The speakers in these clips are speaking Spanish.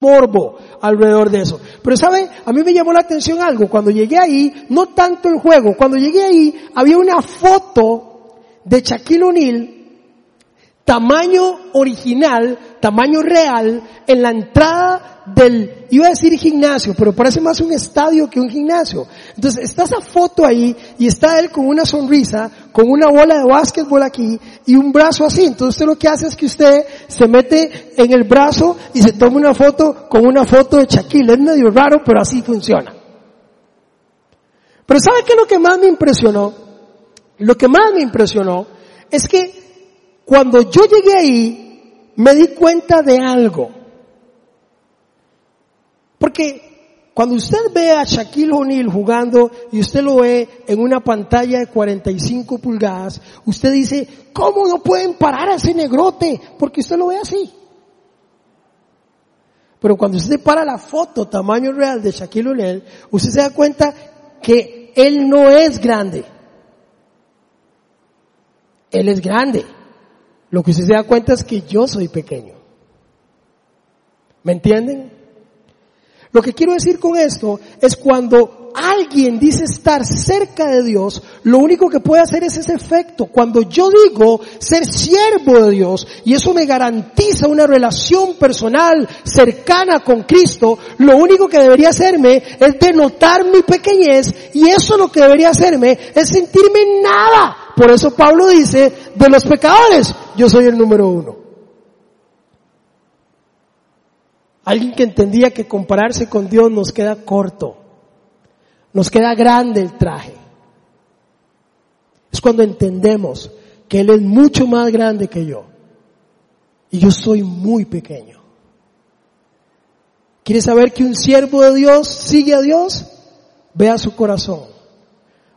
morbo alrededor de eso. Pero saben, a mí me llamó la atención algo. Cuando llegué ahí, no tanto el juego, cuando llegué ahí había una foto de Shaquille O'Neal tamaño original, tamaño real, en la entrada del, iba a decir gimnasio, pero parece más un estadio que un gimnasio. Entonces está esa foto ahí y está él con una sonrisa, con una bola de básquetbol aquí y un brazo así. Entonces usted lo que hace es que usted se mete en el brazo y se toma una foto con una foto de Shaquille. Es medio raro, pero así funciona. Pero ¿sabe qué es lo que más me impresionó? Lo que más me impresionó es que cuando yo llegué ahí, me di cuenta de algo. Porque cuando usted ve a Shaquille O'Neal jugando y usted lo ve en una pantalla de 45 pulgadas, usted dice, ¿cómo no pueden parar a ese negrote? Porque usted lo ve así. Pero cuando usted para la foto tamaño real de Shaquille O'Neal, usted se da cuenta que él no es grande. Él es grande. Lo que usted se da cuenta es que yo soy pequeño. ¿Me entienden? Lo que quiero decir con esto es cuando alguien dice estar cerca de Dios, lo único que puede hacer es ese efecto. Cuando yo digo ser siervo de Dios y eso me garantiza una relación personal cercana con Cristo, lo único que debería hacerme es denotar mi pequeñez y eso lo que debería hacerme es sentirme nada. Por eso Pablo dice, de los pecadores, yo soy el número uno. Alguien que entendía que compararse con Dios nos queda corto, nos queda grande el traje. Es cuando entendemos que Él es mucho más grande que yo y yo soy muy pequeño. ¿Quiere saber que un siervo de Dios sigue a Dios? Vea su corazón,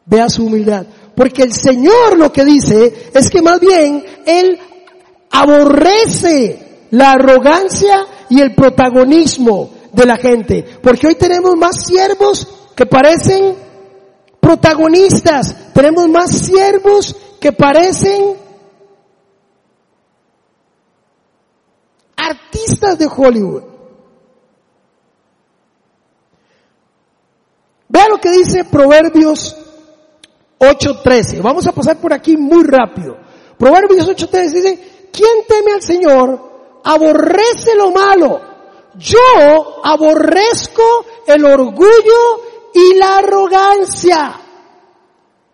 vea su humildad. Porque el Señor lo que dice es que más bien Él aborrece la arrogancia y el protagonismo de la gente. Porque hoy tenemos más siervos que parecen protagonistas. Tenemos más siervos que parecen artistas de Hollywood. Vea lo que dice Proverbios 8.13. Vamos a pasar por aquí muy rápido. Proverbios 8.13 dice, ¿quién teme al Señor? Aborrece lo malo. Yo aborrezco el orgullo y la arrogancia.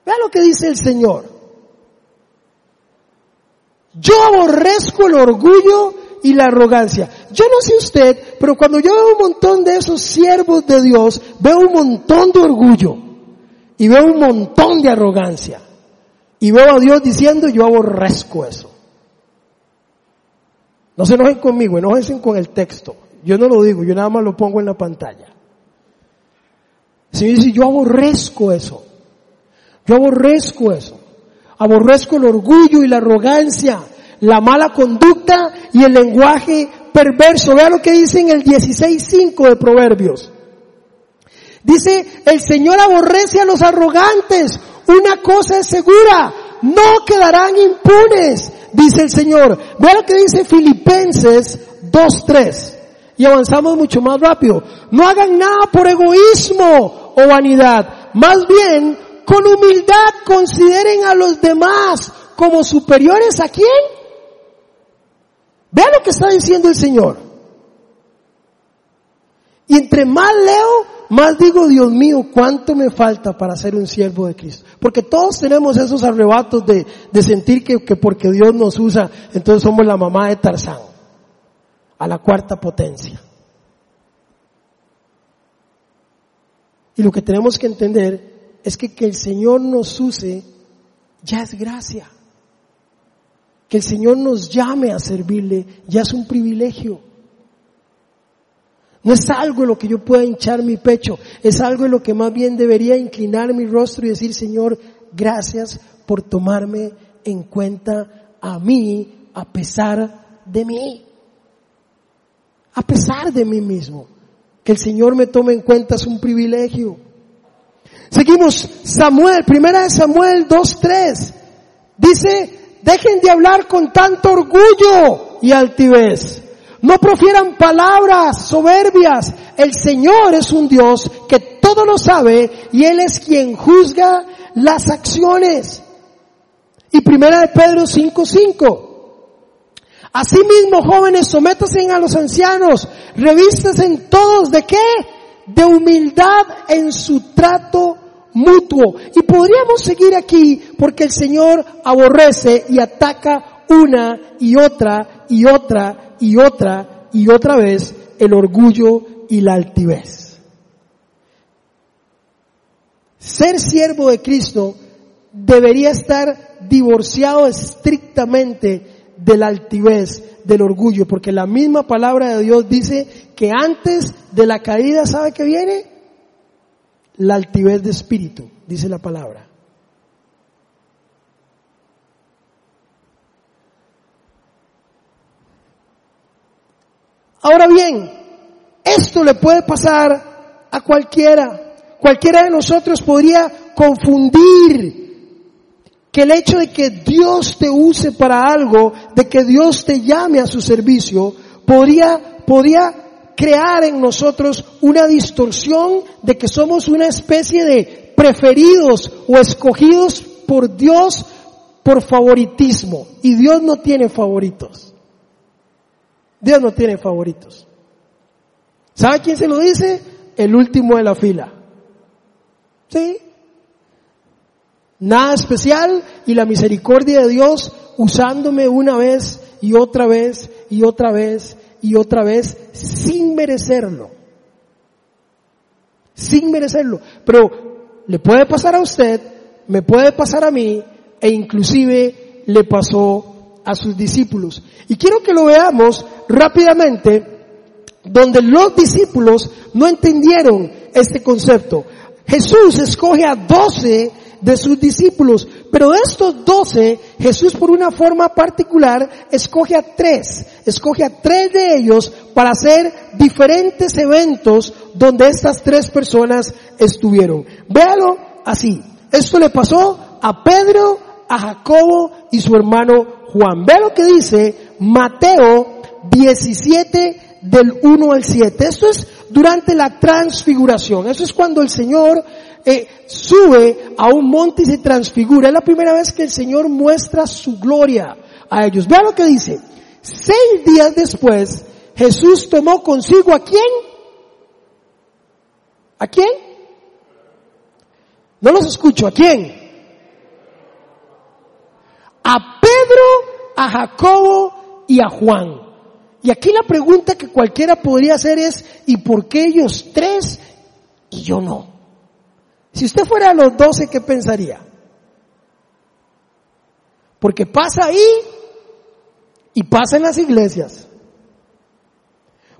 Vea lo que dice el Señor. Yo aborrezco el orgullo y la arrogancia. Yo no sé usted, pero cuando yo veo un montón de esos siervos de Dios, veo un montón de orgullo y veo un montón de arrogancia. Y veo a Dios diciendo, yo aborrezco eso. No se enojen conmigo, enojense con el texto. Yo no lo digo, yo nada más lo pongo en la pantalla. Señor dice, yo aborrezco eso. Yo aborrezco eso. Aborrezco el orgullo y la arrogancia, la mala conducta y el lenguaje perverso. Vea lo que dice en el 16.5 de Proverbios. Dice, el Señor aborrece a los arrogantes. Una cosa es segura, no quedarán impunes, dice el Señor. Vea lo que dice Filipenses 2.3. Y avanzamos mucho más rápido. No hagan nada por egoísmo o vanidad. Más bien, con humildad consideren a los demás como superiores a quién? Vea lo que está diciendo el Señor. Y entre más leo, más digo, Dios mío, cuánto me falta para ser un siervo de Cristo. Porque todos tenemos esos arrebatos de, de sentir que, que porque Dios nos usa, entonces somos la mamá de Tarzán, a la cuarta potencia. Y lo que tenemos que entender es que que el Señor nos use ya es gracia. Que el Señor nos llame a servirle ya es un privilegio. No es algo en lo que yo pueda hinchar mi pecho, es algo en lo que más bien debería inclinar mi rostro y decir, Señor, gracias por tomarme en cuenta a mí a pesar de mí. A pesar de mí mismo. Que el Señor me tome en cuenta es un privilegio. Seguimos, Samuel, primera de Samuel 2.3. Dice, dejen de hablar con tanto orgullo y altivez No profieran palabras soberbias. El Señor es un Dios que todo lo sabe y Él es quien juzga las acciones. Y primera de Pedro 5:5. Asimismo, jóvenes, sométanse a los ancianos, en todos de qué? De humildad en su trato mutuo. Y podríamos seguir aquí porque el Señor aborrece y ataca una y otra y otra y otra y otra vez el orgullo y la altivez. Ser siervo de Cristo debería estar divorciado estrictamente de la altivez, del orgullo, porque la misma palabra de Dios dice que antes de la caída, ¿sabe qué viene? La altivez de espíritu, dice la palabra. Ahora bien, esto le puede pasar a cualquiera. Cualquiera de nosotros podría confundir que el hecho de que Dios te use para algo, de que Dios te llame a su servicio, podría, podría crear en nosotros una distorsión de que somos una especie de preferidos o escogidos por Dios por favoritismo. Y Dios no tiene favoritos. Dios no tiene favoritos. ¿Sabe quién se lo dice? El último de la fila. ¿Sí? Nada especial y la misericordia de Dios usándome una vez y otra vez y otra vez y otra vez sin merecerlo. Sin merecerlo. Pero le puede pasar a usted, me puede pasar a mí e inclusive le pasó a sus discípulos. Y quiero que lo veamos rápidamente donde los discípulos no entendieron este concepto. Jesús escoge a doce de sus discípulos. Pero de estos doce, Jesús por una forma particular escoge a tres, escoge a tres de ellos para hacer diferentes eventos donde estas tres personas estuvieron. Véalo así. Esto le pasó a Pedro, a Jacobo y su hermano Juan. Ve lo que dice Mateo 17 del 1 al 7. Esto es durante la transfiguración. Eso es cuando el Señor eh, sube a un monte y se transfigura. Es la primera vez que el Señor muestra su gloria a ellos. Vean lo que dice. Seis días después, Jesús tomó consigo a quién? ¿A quién? No los escucho. ¿A quién? A Pedro, a Jacobo y a Juan. Y aquí la pregunta que cualquiera podría hacer es, ¿y por qué ellos tres y yo no? Si usted fuera a los doce, ¿qué pensaría? Porque pasa ahí y pasa en las iglesias.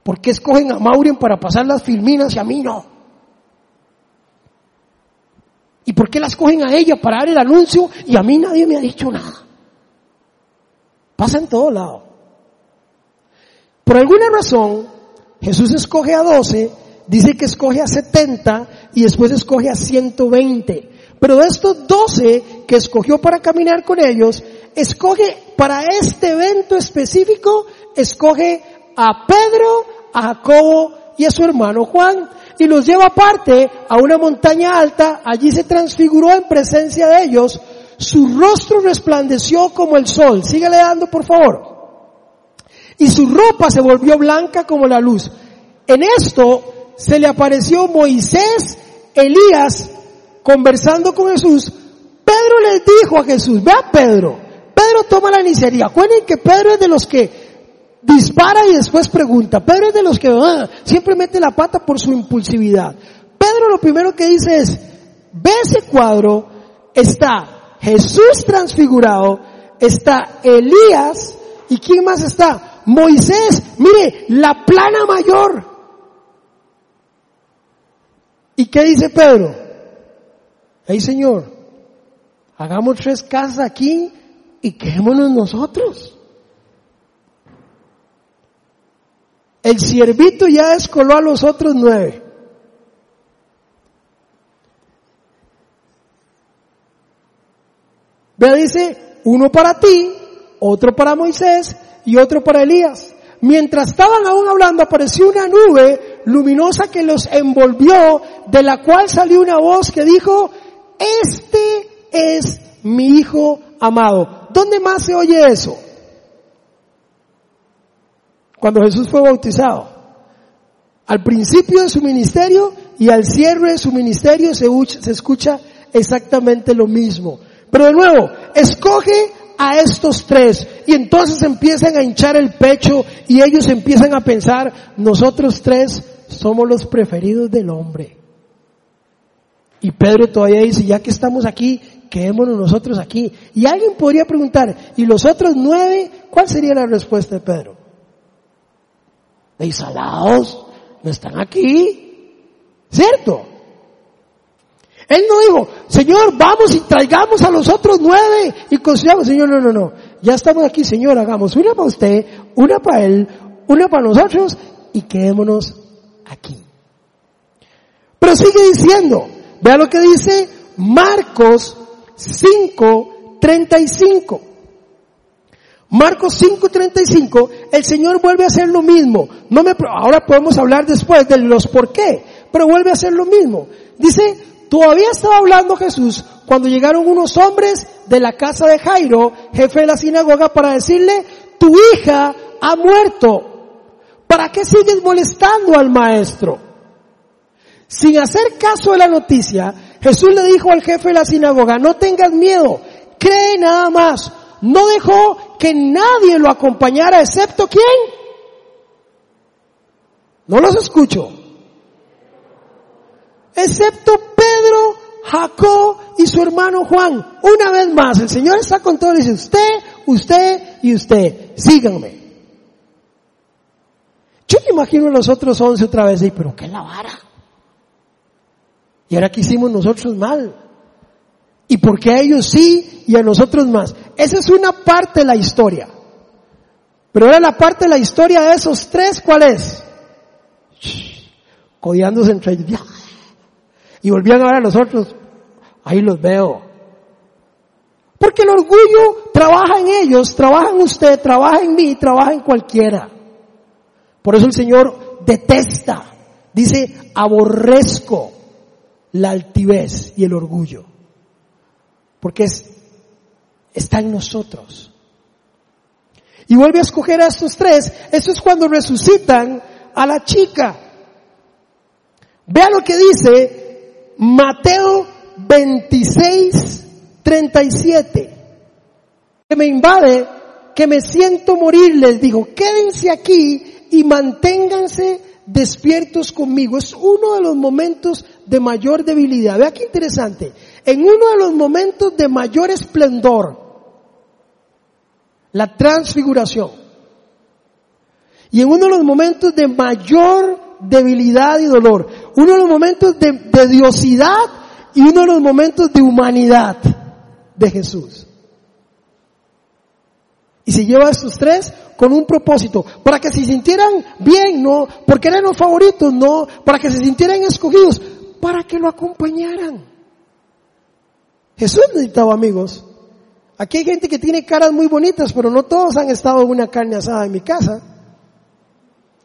¿Por qué escogen a Maureen para pasar las filminas y a mí no? ¿Y por qué la escogen a ella para dar el anuncio y a mí nadie me ha dicho nada? Pasa en todo lado. Por alguna razón, Jesús escoge a doce dice que escoge a 70 y después escoge a 120. Pero de estos 12 que escogió para caminar con ellos, escoge para este evento específico, escoge a Pedro, a Jacobo y a su hermano Juan y los lleva aparte a una montaña alta, allí se transfiguró en presencia de ellos, su rostro resplandeció como el sol, síguele dando por favor, y su ropa se volvió blanca como la luz. En esto se le apareció Moisés, Elías, conversando con Jesús. Pedro les dijo a Jesús, vea Pedro, Pedro toma la iniciativa. Acuérdense que Pedro es de los que dispara y después pregunta. Pedro es de los que ah, siempre mete la pata por su impulsividad. Pedro lo primero que dice es, ve ese cuadro, está Jesús transfigurado, está Elías, ¿y quién más está? Moisés, mire, la plana mayor. ¿Y qué dice Pedro? Hey Señor, hagamos tres casas aquí y quedémonos nosotros. El siervito ya escoló a los otros nueve. Vea, dice, uno para ti, otro para Moisés y otro para Elías. mientras estaban aún hablando, apareció una nube luminosa que los envolvió, de la cual salió una voz que dijo, este es mi hijo amado. ¿Dónde más se oye eso? Cuando Jesús fue bautizado. Al principio de su ministerio y al cierre de su ministerio se, escucha exactamente lo mismo. Pero de nuevo, escoge a estos tres y entonces empiezan a hinchar el pecho y ellos empiezan a pensar, nosotros tres somos los preferidos del hombre. Y Pedro todavía dice, ya que estamos aquí, quedémonos nosotros aquí. Y alguien podría preguntar, ¿y los otros nueve? ¿Cuál sería la respuesta de Pedro? De salados, no están aquí. ¿Cierto? Él no dijo, Señor, vamos y traigamos a los otros nueve y construyamos. Señor, no, no, no. Ya estamos aquí, Señor, hagamos una para usted, una para él, una para nosotros y quedémonos aquí. Pero sigue diciendo, vea lo que dice Marcos 5, 35. Marcos 5:35, el Señor vuelve a hacer lo mismo. No me, ahora podemos hablar después de los por qué, pero vuelve a hacer lo mismo. Dice, todavía estaba hablando Jesús cuando llegaron unos hombres de la casa de Jairo, jefe de la sinagoga, para decirle, tu hija ha muerto. ¿Para qué sigues molestando al maestro? Sin hacer caso de la noticia, Jesús le dijo al jefe de la sinagoga, no tengas miedo, cree nada más. No dejó que nadie lo acompañara excepto quién. No los escucho. Excepto Pedro, Jacob y su hermano Juan. Una vez más, el Señor está con todos. Dice, usted, usted y usted, síganme. Yo me imagino a los otros once otra vez y, pero qué la vara. Y ahora que hicimos nosotros mal. ¿Y por qué a ellos sí y a nosotros más? Esa es una parte de la historia. Pero ahora la parte de la historia de esos tres, ¿cuál es? Codiándose entre ellos. Y volvían a ver a los otros. Ahí los veo. Porque el orgullo trabaja en ellos, trabaja en usted, trabaja en mí, trabaja en cualquiera. Por eso el Señor detesta, dice, aborrezco la altivez y el orgullo. Porque es, está en nosotros. Y vuelve a escoger a estos tres. Eso es cuando resucitan a la chica. Vea lo que dice Mateo 26, 37. Que me invade, que me siento morir, les dijo, quédense aquí y manténganse despiertos conmigo. Es uno de los momentos de mayor debilidad. Vea qué interesante. En uno de los momentos de mayor esplendor, la transfiguración. Y en uno de los momentos de mayor debilidad y dolor. Uno de los momentos de, de diosidad y uno de los momentos de humanidad de Jesús. Y se lleva a estos tres con un propósito, para que se sintieran bien, no, porque eran los favoritos, no, para que se sintieran escogidos, para que lo acompañaran. Jesús necesitaba amigos. Aquí hay gente que tiene caras muy bonitas, pero no todos han estado en una carne asada en mi casa.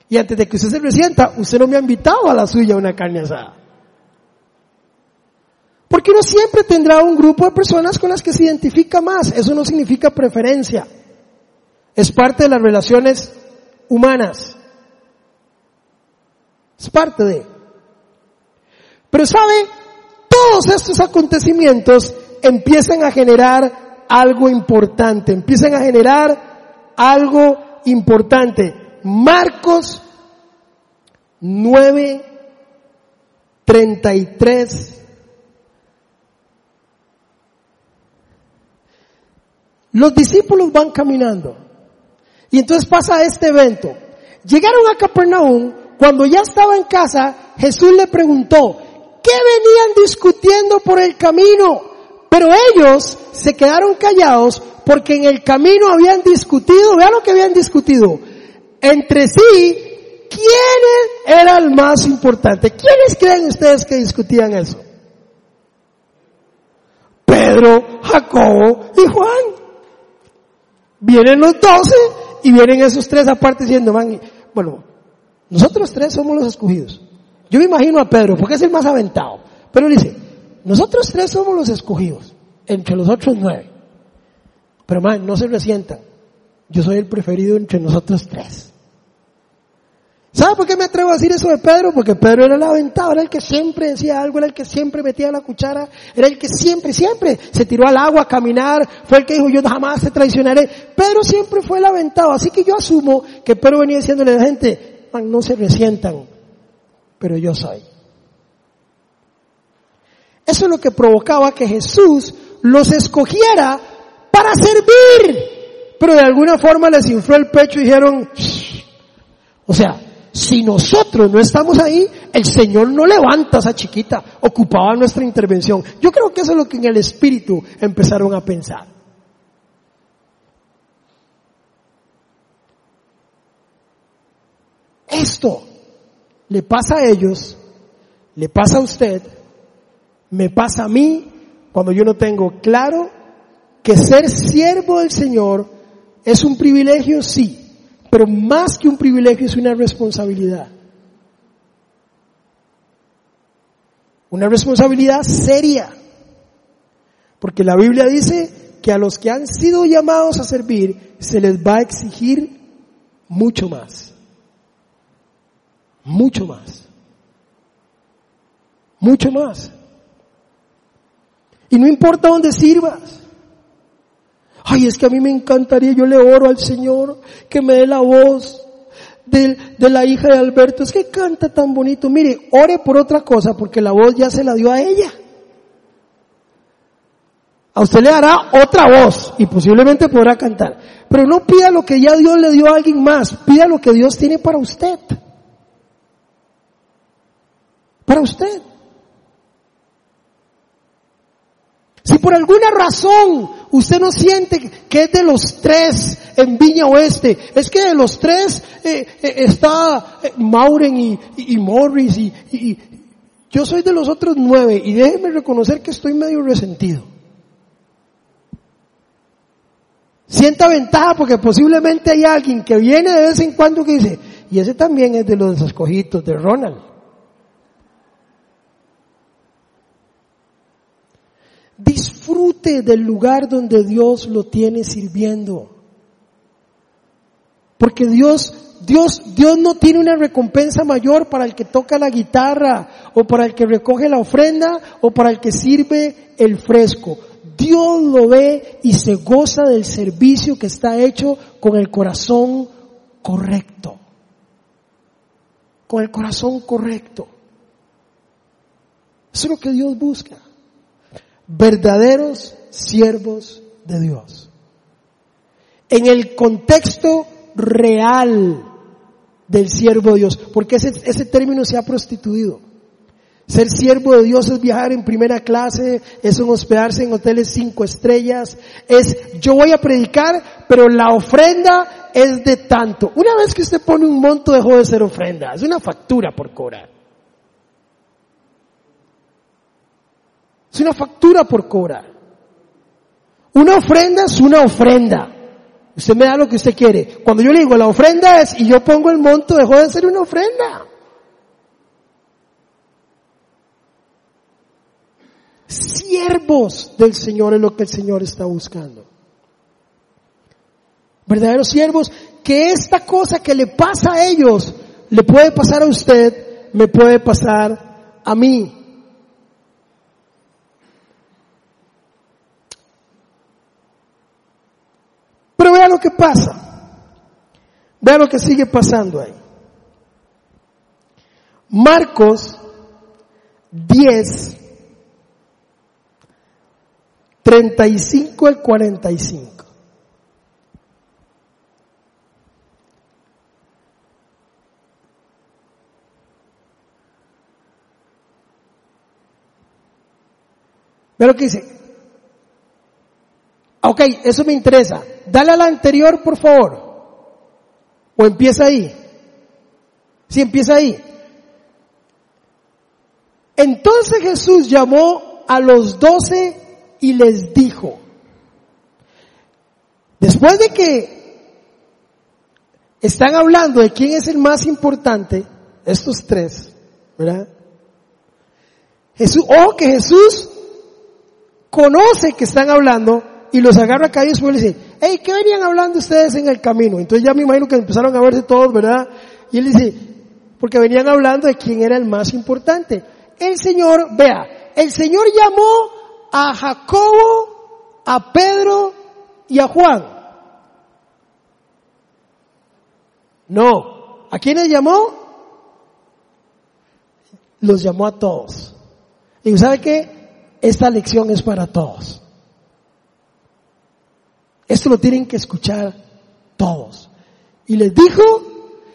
Y antes de que usted se resienta, usted no me ha invitado a la suya una carne asada. Porque uno siempre tendrá un grupo de personas con las que se identifica más. Eso no significa preferencia. Es parte de las relaciones humanas. Es parte de. Pero sabe, todos estos acontecimientos empiezan a generar algo importante, empiezan a generar algo importante. Marcos 9, 33. Los discípulos van caminando y entonces pasa este evento. Llegaron a Capernaum, cuando ya estaba en casa, Jesús le preguntó, ¿qué venían discutiendo por el camino? Pero ellos se quedaron callados porque en el camino habían discutido, vean lo que habían discutido, entre sí, ¿quién era el más importante? ¿Quiénes creen ustedes que discutían eso? Pedro, Jacobo y Juan. Vienen los doce y vienen esos tres aparte diciendo, man, bueno, nosotros tres somos los escogidos. Yo me imagino a Pedro, porque es el más aventado. Pero dice, nosotros tres somos los escogidos, entre los otros nueve. Pero man, no se resientan. Yo soy el preferido entre nosotros tres. ¿Sabe por qué me atrevo a decir eso de Pedro? Porque Pedro era el aventado, era el que siempre decía algo, era el que siempre metía la cuchara, era el que siempre, siempre se tiró al agua a caminar, fue el que dijo yo jamás te traicionaré. Pedro siempre fue el aventado, así que yo asumo que Pedro venía diciéndole a la gente, no se resientan, pero yo soy. Eso es lo que provocaba que Jesús los escogiera para servir. Pero de alguna forma les infló el pecho y dijeron, o sea, si nosotros no estamos ahí, el Señor no levanta a esa chiquita, ocupaba nuestra intervención. Yo creo que eso es lo que en el espíritu empezaron a pensar. Esto le pasa a ellos, le pasa a usted, me pasa a mí cuando yo no tengo claro que ser siervo del Señor es un privilegio, sí, pero más que un privilegio es una responsabilidad. Una responsabilidad seria. Porque la Biblia dice que a los que han sido llamados a servir se les va a exigir mucho más. Mucho más. Mucho más. Y no importa dónde sirvas. Ay, es que a mí me encantaría, yo le oro al Señor que me dé la voz de, de, la hija de Alberto. Es que canta tan bonito. Mire, ore por otra cosa porque la voz ya se la dio a ella. A usted le dará otra voz y posiblemente podrá cantar. Pero no pida lo que ya Dios le dio a alguien más. Pida lo que Dios tiene para usted. Para usted. Si por alguna razón usted no siente que es de los tres en Viña Oeste, es que de los tres eh, eh, está eh, Mauren y, Morris y, yo soy de los otros nueve y déjeme reconocer que estoy medio resentido. Sienta ventaja porque posiblemente hay alguien que viene de vez en cuando que dice, y ese también es de los escogidos de Ronald. Disfrute del lugar donde Dios lo tiene sirviendo. Porque Dios, Dios, Dios no tiene una recompensa mayor para el que toca la guitarra o para el que recoge la ofrenda o para el que sirve el fresco. Dios lo ve y se goza del servicio que está hecho con el corazón correcto. Con el corazón correcto. Eso es lo que Dios busca verdaderos siervos de Dios. En el contexto real del siervo de Dios, porque ese, ese término se ha prostituido. Ser siervo de Dios es viajar en primera clase, es un hospedarse en hoteles cinco estrellas, es yo voy a predicar, pero la ofrenda es de tanto. Una vez que usted pone un monto dejó de ser ofrenda, es una factura por cobrar. Es una factura por cobrar. Una ofrenda es una ofrenda. Usted me da lo que usted quiere. Cuando yo le digo la ofrenda es y yo pongo el monto, dejó de ser una ofrenda. Siervos del Señor es lo que el Señor está buscando. Verdaderos siervos, que esta cosa que le pasa a ellos, le puede pasar a usted, me puede pasar a mí. Pero vea lo que pasa. Vea lo que sigue pasando ahí. Marcos 10, 35 al 45. Vea lo que dice. Ok, eso me interesa. Dale a la anterior, por favor. O empieza ahí. Si empieza ahí. Entonces Jesús llamó a los doce y les dijo, después de que están hablando de quién es el más importante, estos tres, ¿verdad? Jesús, o que Jesús conoce que están hablando y los agarra acá y después le dice, hey, ¿qué venían hablando ustedes en el camino? Entonces ya me imagino que empezaron a verse todos, ¿verdad? Y él dice, porque venían hablando de quién era el más importante. El Señor, vea, el Señor llamó a Jacobo, a Pedro y a Juan. No. ¿A quiénes llamó? Los llamó a todos. Y sabe qué? Esta lección es para todos. Esto lo tienen que escuchar todos. Y les dijo,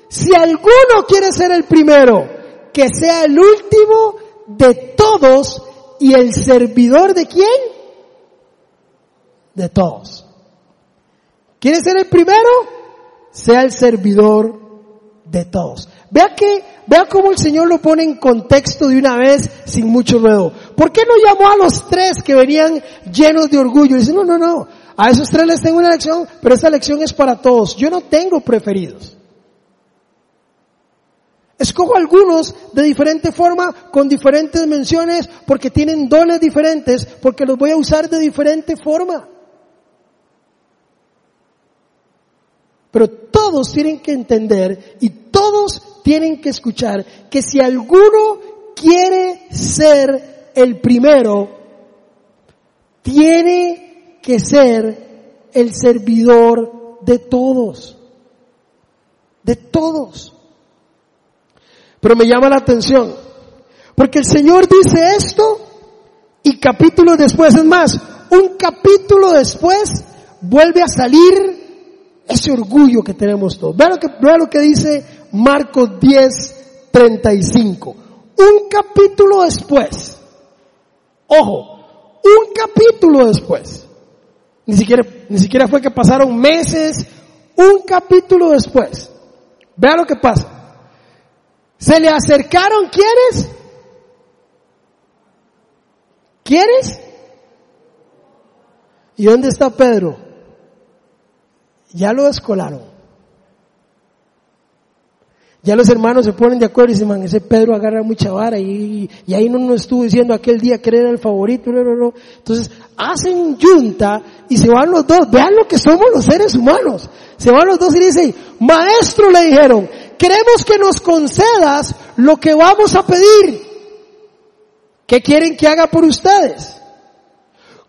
si alguno quiere ser el primero, que sea el último de todos y el servidor de quién? De todos. ¿Quiere ser el primero? Sea el servidor de todos. Vea que, vea cómo el Señor lo pone en contexto de una vez sin mucho ruedo. ¿Por qué no llamó a los tres que venían llenos de orgullo? dice, no, no, no. A esos tres les tengo una lección, pero esta lección es para todos. Yo no tengo preferidos. Escojo algunos de diferente forma, con diferentes menciones, porque tienen dones diferentes, porque los voy a usar de diferente forma. Pero todos tienen que entender y todos tienen que escuchar que si alguno quiere ser el primero, tiene que ser el servidor de todos. De todos. Pero me llama la atención, porque el Señor dice esto y capítulo después, es más, un capítulo después vuelve a salir ese orgullo que tenemos todos. Vea lo que, lo que dice Marcos 10, 35. Un capítulo después, ojo, un capítulo después, ni siquiera, ni siquiera fue que pasaron meses, un capítulo después, vea lo que pasa. Se le acercaron, ¿quieres? ¿Quieres? ¿Y dónde está Pedro? ya lo escolaron. Ya los hermanos se ponen de acuerdo y dicen, man, ese Pedro agarra mucha vara y, y ahí no nos estuvo diciendo aquel día que era el favorito. Entonces, hacen junta y se van los dos. Vean lo que somos los seres humanos. Se van los dos y dicen, maestro le dijeron, queremos que nos concedas lo que vamos a pedir. ¿Qué quieren que haga por ustedes?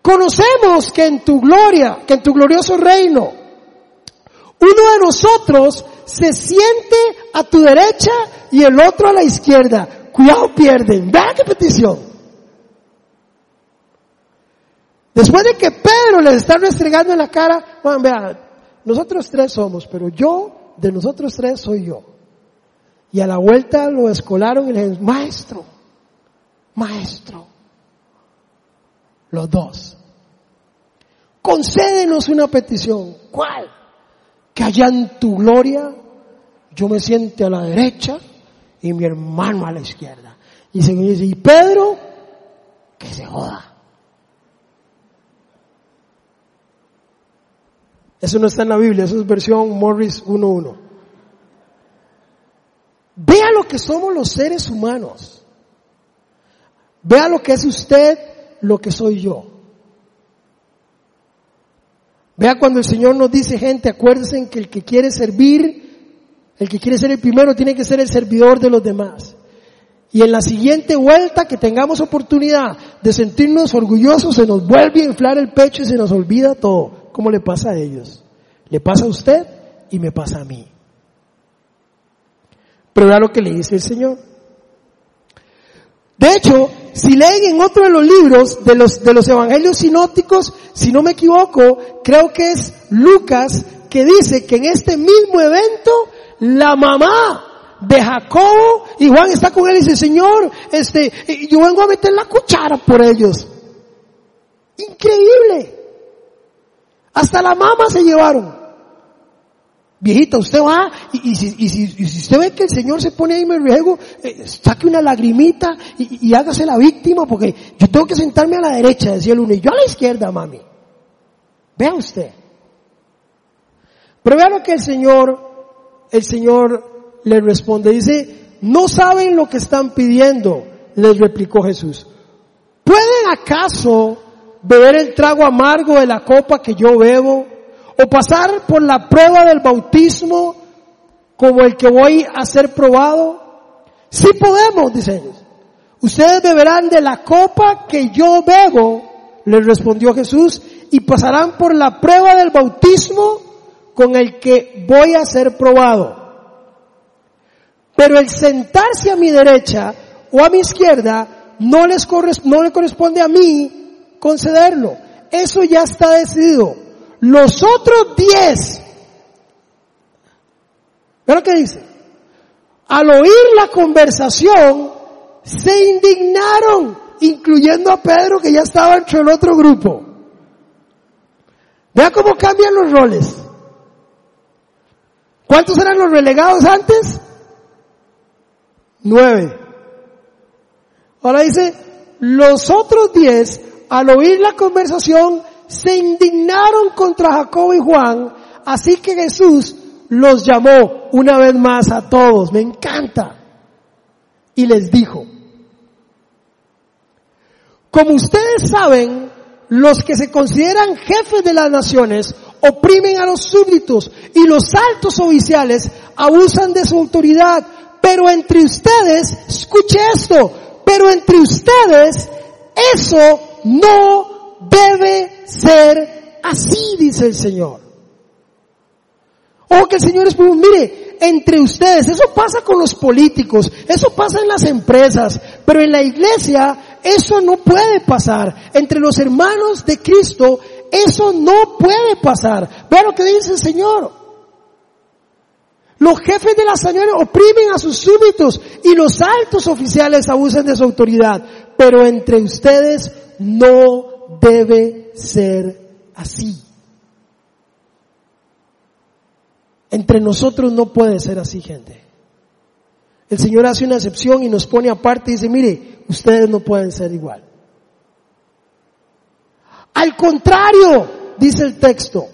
Conocemos que en tu gloria, que en tu glorioso reino, uno de nosotros se siente a tu derecha y el otro a la izquierda. Cuidado, pierden. Vean qué petición. Después de que Pedro les está restregando en la cara, bueno, vean, nosotros tres somos, pero yo, de nosotros tres soy yo. Y a la vuelta lo escolaron y le dijeron, maestro, maestro, los dos, concédenos una petición. ¿Cuál? Que allá en tu gloria yo me siente a la derecha y mi hermano a la izquierda. Y Señor dice, y Pedro, que se joda. Eso no está en la Biblia, eso es versión Morris 1.1. Vea lo que somos los seres humanos. Vea lo que es usted, lo que soy yo. Vea cuando el Señor nos dice, gente, acuérdense que el que quiere servir, el que quiere ser el primero, tiene que ser el servidor de los demás. Y en la siguiente vuelta que tengamos oportunidad de sentirnos orgullosos, se nos vuelve a inflar el pecho y se nos olvida todo. ¿Cómo le pasa a ellos? Le pasa a usted y me pasa a mí. Pero vea lo que le dice el Señor. De hecho, si leen en otro de los libros de los, de los evangelios sinópticos, si no me equivoco, creo que es Lucas que dice que en este mismo evento la mamá de Jacobo y Juan está con él y dice, Señor, este, yo vengo a meter la cuchara por ellos. Increíble. Hasta la mamá se llevaron. Viejita, usted va y, si, y, si, usted ve que el Señor se pone ahí me riego, eh, saque una lagrimita y, hágase la víctima porque yo tengo que sentarme a la derecha, decía el uno, y yo a la izquierda, mami. Vea usted. Pero vea lo que el Señor el Señor le responde, dice, no saben lo que están pidiendo, les replicó Jesús. ¿Pueden acaso beber el trago amargo de la copa que yo bebo? ¿O pasar por la prueba del bautismo como el que voy a ser probado? Sí podemos, dicen ellos. Ustedes beberán de la copa que yo bebo, les respondió Jesús, y pasarán por la prueba del bautismo con el que voy a ser probado. Pero el sentarse a mi derecha o a mi izquierda no les no le corresponde a mí concederlo. Eso ya está decidido. Los otros diez, ¿ve lo dice? Al oír la conversación, se indignaron, incluyendo a Pedro que ya estaba entre el otro grupo. Vea cómo cambian los roles. ¿Cuántos eran los relegados antes? Nueve. Ahora dice, los otros diez, al oír la conversación, se indignaron contra Jacobo y Juan, así que Jesús los llamó una vez más a todos, me encanta, y les dijo, como ustedes saben, los que se consideran jefes de las naciones oprimen a los súbditos y los altos oficiales abusan de su autoridad. Pero entre ustedes, escuche esto, pero entre ustedes eso no debe ser así, dice el Señor. O que el Señor es, mire, entre ustedes, eso pasa con los políticos, eso pasa en las empresas, pero en la iglesia eso no puede pasar. Entre los hermanos de Cristo, eso no puede pasar. Vea lo que dice el Señor. Los jefes de las señores oprimen a sus súbditos y los altos oficiales abusan de su autoridad. Pero entre ustedes no debe ser así. Entre nosotros no puede ser así, gente. El Señor hace una excepción y nos pone aparte y dice, mire, ustedes no pueden ser igual. Al contrario, dice el texto,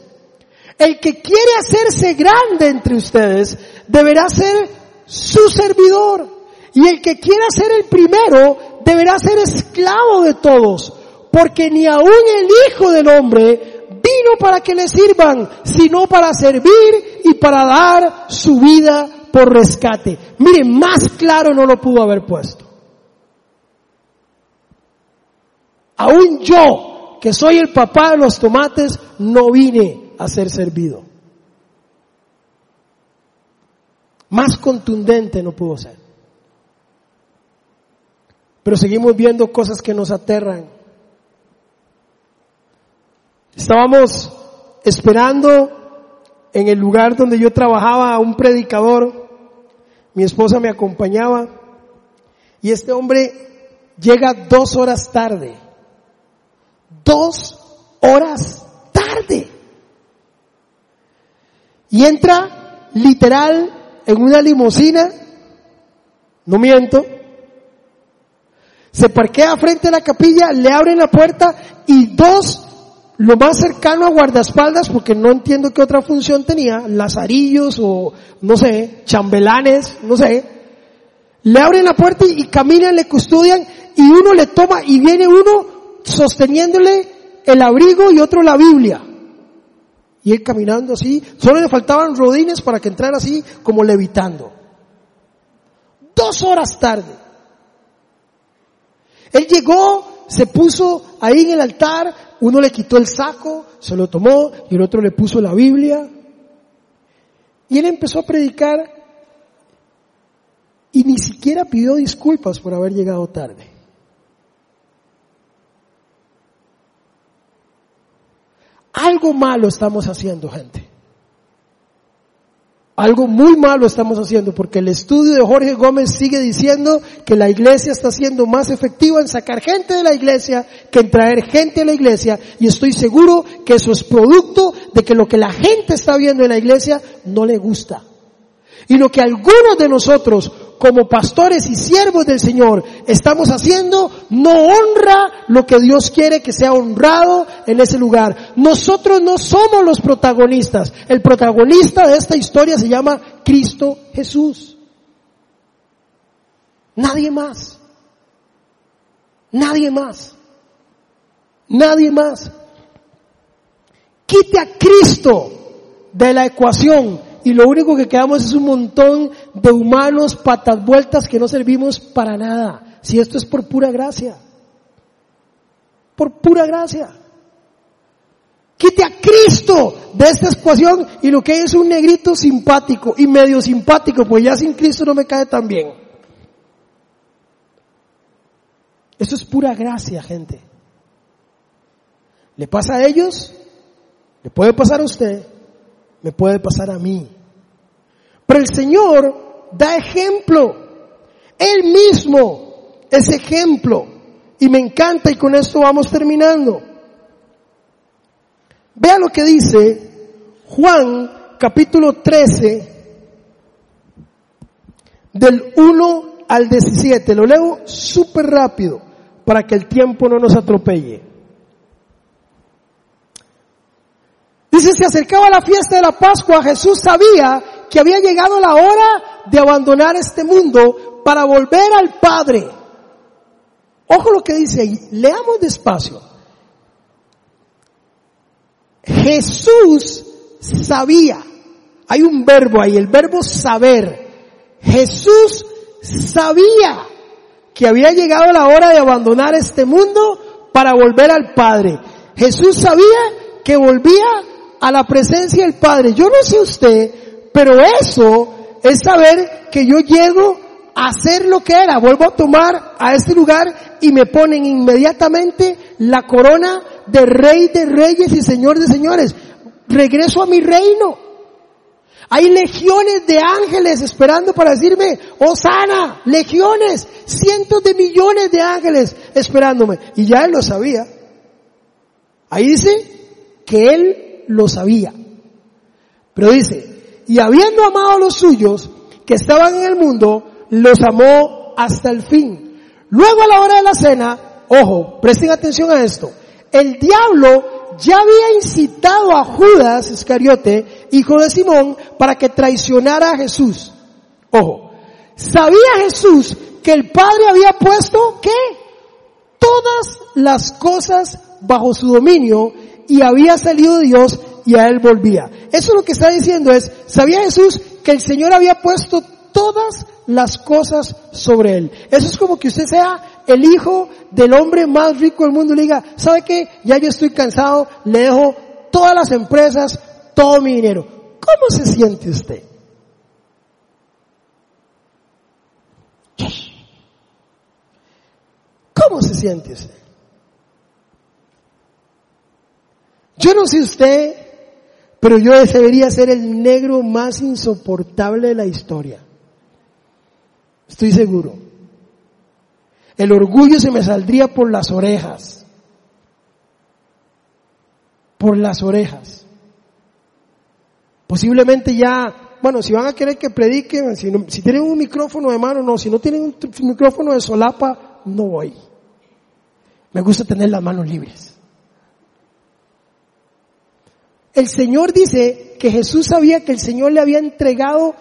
el que quiere hacerse grande entre ustedes deberá ser su servidor. Y el que quiera ser el primero deberá ser esclavo de todos. Porque ni aun el Hijo del Hombre vino para que le sirvan, sino para servir y para dar su vida por rescate. Miren, más claro no lo pudo haber puesto. Aún yo, que soy el papá de los tomates, no vine a ser servido. Más contundente no pudo ser. Pero seguimos viendo cosas que nos aterran. Estábamos esperando en el lugar donde yo trabajaba a un predicador. Mi esposa me acompañaba y este hombre llega dos horas tarde. Dos horas tarde. Y entra literal en una limusina, no miento, se parquea frente a la capilla, le abren la puerta y dos lo más cercano a guardaespaldas, porque no entiendo qué otra función tenía, lazarillos o, no sé, chambelanes, no sé, le abren la puerta y, caminan, le custodian y uno le toma y viene uno sosteniéndole el abrigo y otro la Biblia. Y él caminando así, solo le faltaban rodines para que entrara así como levitando. Dos horas tarde. Él llegó, se puso ahí en el altar, uno le quitó el saco, se lo tomó y el otro le puso la Biblia. Y él empezó a predicar y ni siquiera pidió disculpas por haber llegado tarde. Algo malo estamos haciendo, gente. Algo muy malo estamos haciendo porque el estudio de Jorge Gómez sigue diciendo que la iglesia está siendo más efectiva en sacar gente de la iglesia que en traer gente a la iglesia y estoy seguro que eso es producto de que lo que la gente está viendo en la iglesia no le gusta. Y lo que algunos de nosotros como pastores y siervos del Señor estamos haciendo no honra lo que Dios quiere que sea honrado en ese lugar. Nosotros no somos los protagonistas. El protagonista de esta historia se llama Cristo Jesús. Nadie más. Nadie más. Nadie más. Quite a Cristo de la ecuación y lo único que quedamos es un montón de humanos patas vueltas que no servimos para nada. Si esto es por pura gracia. Por pura gracia. Quite a Cristo de esta ecuación y lo que es un negrito simpático y medio simpático, pues ya sin Cristo no me cae tan bien. Eso es pura gracia, gente. ¿Le pasa a ellos? ¿Le puede pasar a usted? ¿Me puede pasar a mí? Pero el Señor da ejemplo. Él mismo es ejemplo. Y me encanta y con esto vamos terminando. Vea lo que dice Juan capítulo 13 del 1 al 17. Lo leo súper rápido para que el tiempo no nos atropelle. Dice, se acercaba la fiesta de la Pascua, Jesús sabía que había llegado la hora de abandonar este mundo para volver al Padre. Ojo lo que dice ahí, leamos despacio. Jesús sabía, hay un verbo ahí, el verbo saber. Jesús sabía que había llegado la hora de abandonar este mundo para volver al Padre. Jesús sabía que volvía a la presencia del Padre. Yo no sé usted, pero eso es saber que yo llego a hacer lo que era. Vuelvo a tomar a este lugar y me ponen inmediatamente la corona de rey de reyes y señor de señores. Regreso a mi reino. Hay legiones de ángeles esperando para decirme, Osana, legiones, cientos de millones de ángeles esperándome. Y ya él lo sabía. Ahí dice que él lo sabía. Pero dice, y habiendo amado a los suyos que estaban en el mundo, los amó hasta el fin. Luego a la hora de la cena, ojo, presten atención a esto, el diablo ya había incitado a Judas Iscariote, hijo de Simón, para que traicionara a Jesús. Ojo, sabía Jesús que el Padre había puesto, ¿qué? Todas las cosas bajo su dominio y había salido Dios y a él volvía. Eso lo que está diciendo es, ¿sabía Jesús que el Señor había puesto todas las cosas sobre él? Eso es como que usted sea el hijo del hombre más rico del mundo y le diga, ¿sabe qué? Ya yo estoy cansado, le dejo todas las empresas, todo mi dinero. ¿Cómo se siente usted? ¿Cómo se siente usted? Yo no sé usted, pero yo debería ser el negro más insoportable de la historia. Estoy seguro. El orgullo se me saldría por las orejas. Por las orejas. Posiblemente ya, bueno, si van a querer que predique, si, si tienen un micrófono de mano, no, si no tienen un micrófono de solapa, no voy. Me gusta tener las manos libres. El Señor dice que Jesús sabía que el Señor le había entregado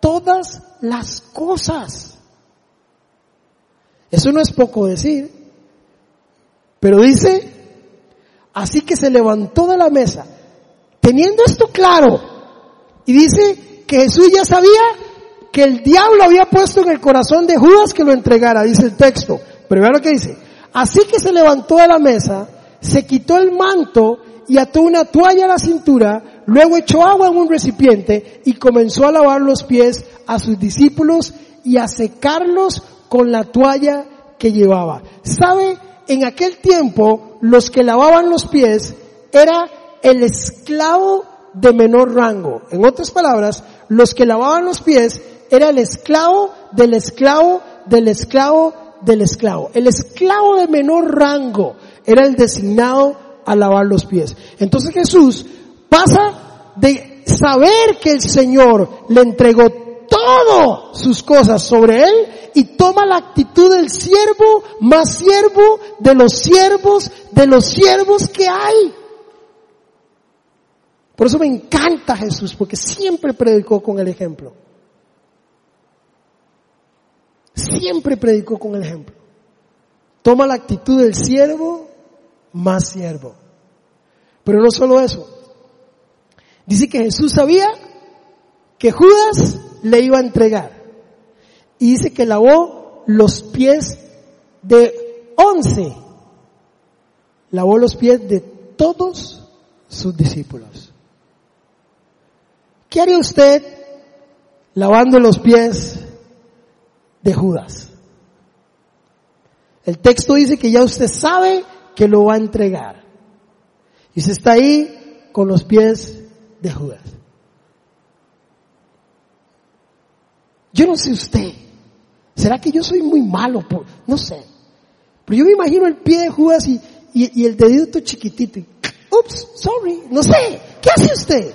todas las cosas. Eso no es poco decir. Pero dice, así que se levantó de la mesa, teniendo esto claro, y dice que Jesús ya sabía que el diablo había puesto en el corazón de Judas que lo entregara, dice el texto. Lo que dice. Así que se levantó de la mesa, se quitó el manto y ató una toalla a la cintura, luego echó agua en un recipiente y comenzó a lavar los pies a sus discípulos y a secarlos con la toalla que llevaba. ¿Sabe? En aquel tiempo los que lavaban los pies era el esclavo de menor rango. En otras palabras, los que lavaban los pies era el esclavo del esclavo del esclavo del esclavo. El esclavo de menor rango era el designado a lavar los pies. Entonces Jesús pasa de saber que el Señor le entregó todas sus cosas sobre él y toma la actitud del siervo más siervo de los siervos de los siervos que hay. Por eso me encanta Jesús, porque siempre predicó con el ejemplo. Siempre predicó con el ejemplo. Toma la actitud del siervo más siervo. Pero no solo eso. Dice que Jesús sabía que Judas le iba a entregar. Y dice que lavó los pies de once. Lavó los pies de todos sus discípulos. ¿Qué haría usted lavando los pies de Judas? El texto dice que ya usted sabe que lo va a entregar. Y se está ahí con los pies de Judas. Yo no sé usted. ¿Será que yo soy muy malo? No sé. Pero yo me imagino el pie de Judas y, y, y el dedito chiquitito. Y, Ups, sorry. No sé. ¿Qué hace usted?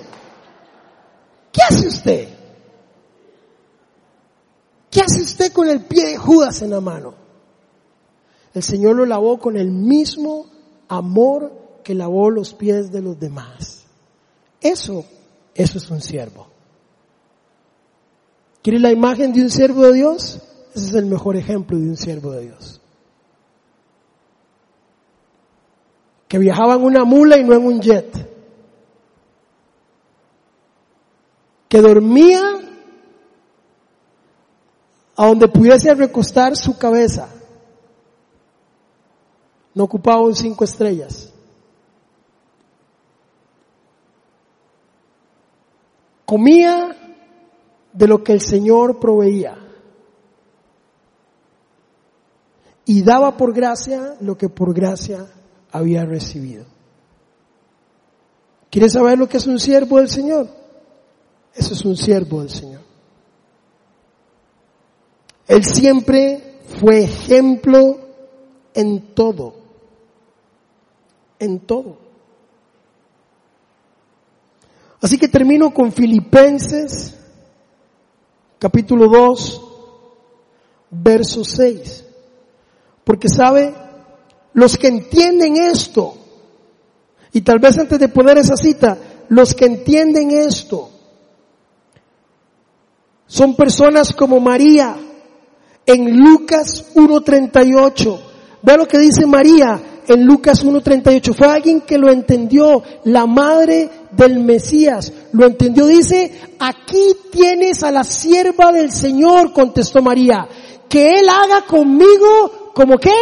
¿Qué hace usted? ¿Qué hace usted con el pie de Judas en la mano? El Señor lo lavó con el mismo amor que lavó los pies de los demás. Eso, eso es un siervo. ¿Quiere la imagen de un siervo de Dios? Ese es el mejor ejemplo de un siervo de Dios. Que viajaba en una mula y no en un jet. Que dormía a donde pudiese recostar su cabeza. No ocupaba un cinco estrellas. Comía de lo que el Señor proveía. Y daba por gracia lo que por gracia había recibido. ¿Quieres saber lo que es un siervo del Señor? Eso es un siervo del Señor. Él siempre fue ejemplo en todo. En todo. Así que termino con Filipenses capítulo 2, verso 6. Porque sabe, los que entienden esto, y tal vez antes de poner esa cita, los que entienden esto, son personas como María en Lucas 1.38. Ve lo que dice María en Lucas 1.38. Fue alguien que lo entendió, la madre del Mesías. Lo entendió. Dice, aquí tienes a la sierva del Señor, contestó María. Que Él haga conmigo, como qué?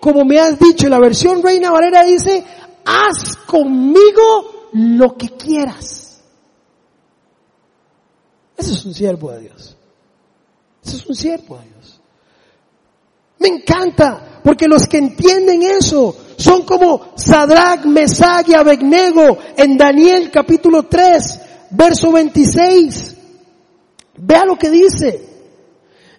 Como me has dicho. La versión Reina Valera dice, haz conmigo lo que quieras. Ese es un siervo de Dios. Ese es un siervo de Dios. Me encanta, porque los que entienden eso son como Sadrach, Mesach y Abednego en Daniel capítulo 3, verso 26. Vea lo que dice.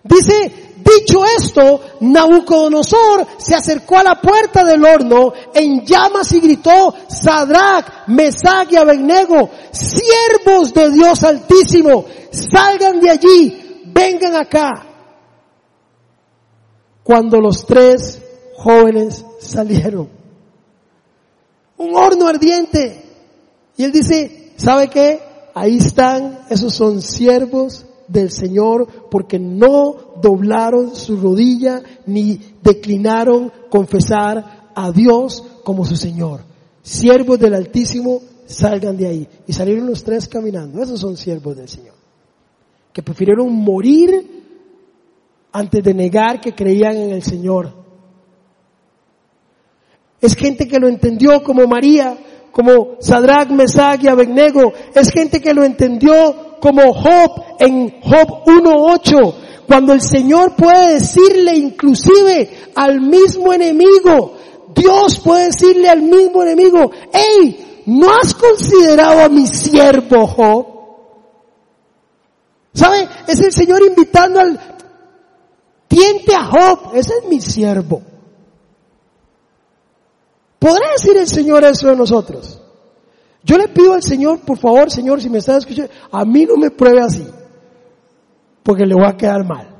Dice, dicho esto, Nabucodonosor se acercó a la puerta del horno en llamas y gritó, Sadrach, Mesach y Abednego, siervos de Dios Altísimo, salgan de allí, vengan acá. Cuando los tres jóvenes salieron. Un horno ardiente. Y él dice, ¿sabe qué? Ahí están, esos son siervos del Señor porque no doblaron su rodilla ni declinaron confesar a Dios como su Señor. Siervos del Altísimo, salgan de ahí. Y salieron los tres caminando. Esos son siervos del Señor. Que prefirieron morir antes de negar que creían en el Señor. Es gente que lo entendió como María, como Sadrach, Mesach y Abednego. Es gente que lo entendió como Job en Job 1.8. Cuando el Señor puede decirle inclusive al mismo enemigo, Dios puede decirle al mismo enemigo, hey, ¿no has considerado a mi siervo Job? ¿Sabe? Es el Señor invitando al, tiente a Job, ese es mi siervo. ¿Podrá decir el Señor eso de nosotros? Yo le pido al Señor, por favor, Señor, si me está escuchando, a mí no me pruebe así. porque le va a quedar mal.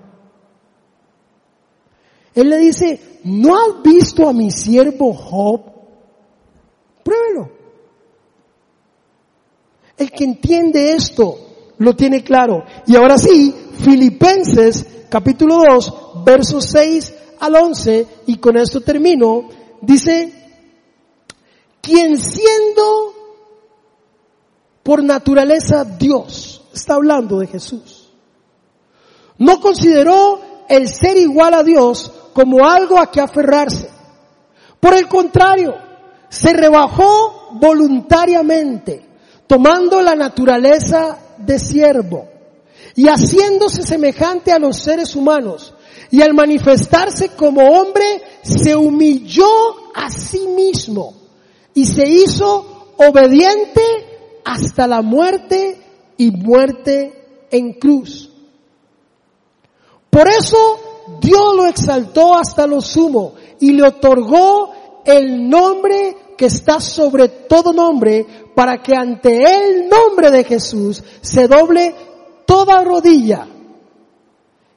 Él le dice, ¿no has visto a mi siervo Job? Pruébelo. El que entiende esto lo tiene claro. Y ahora sí, Filipenses capítulo 2, versos 6 al 11, y con esto termino, dice, quien siendo por naturaleza Dios, está hablando de Jesús, no consideró el ser igual a Dios como algo a que aferrarse. Por el contrario, se rebajó voluntariamente, tomando la naturaleza de siervo y haciéndose semejante a los seres humanos. Y al manifestarse como hombre, se humilló a sí mismo y se hizo obediente hasta la muerte y muerte en cruz. Por eso Dios lo exaltó hasta lo sumo y le otorgó el nombre que está sobre todo nombre para que ante el nombre de Jesús se doble toda rodilla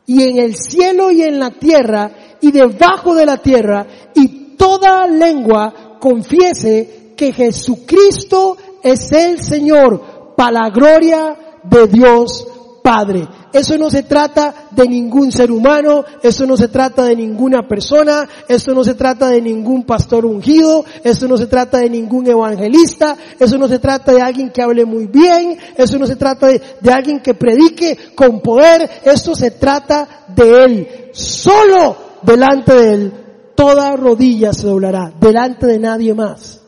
y en el cielo y en la tierra y debajo de la tierra y toda lengua confiese que Jesucristo es el Señor para la gloria de Dios Padre. Eso no se trata de ningún ser humano, eso no se trata de ninguna persona, eso no se trata de ningún pastor ungido, eso no se trata de ningún evangelista, eso no se trata de alguien que hable muy bien, eso no se trata de, alguien que predique con poder, esto se trata de Él. Solo delante de Él toda rodilla se doblará, delante de nadie más.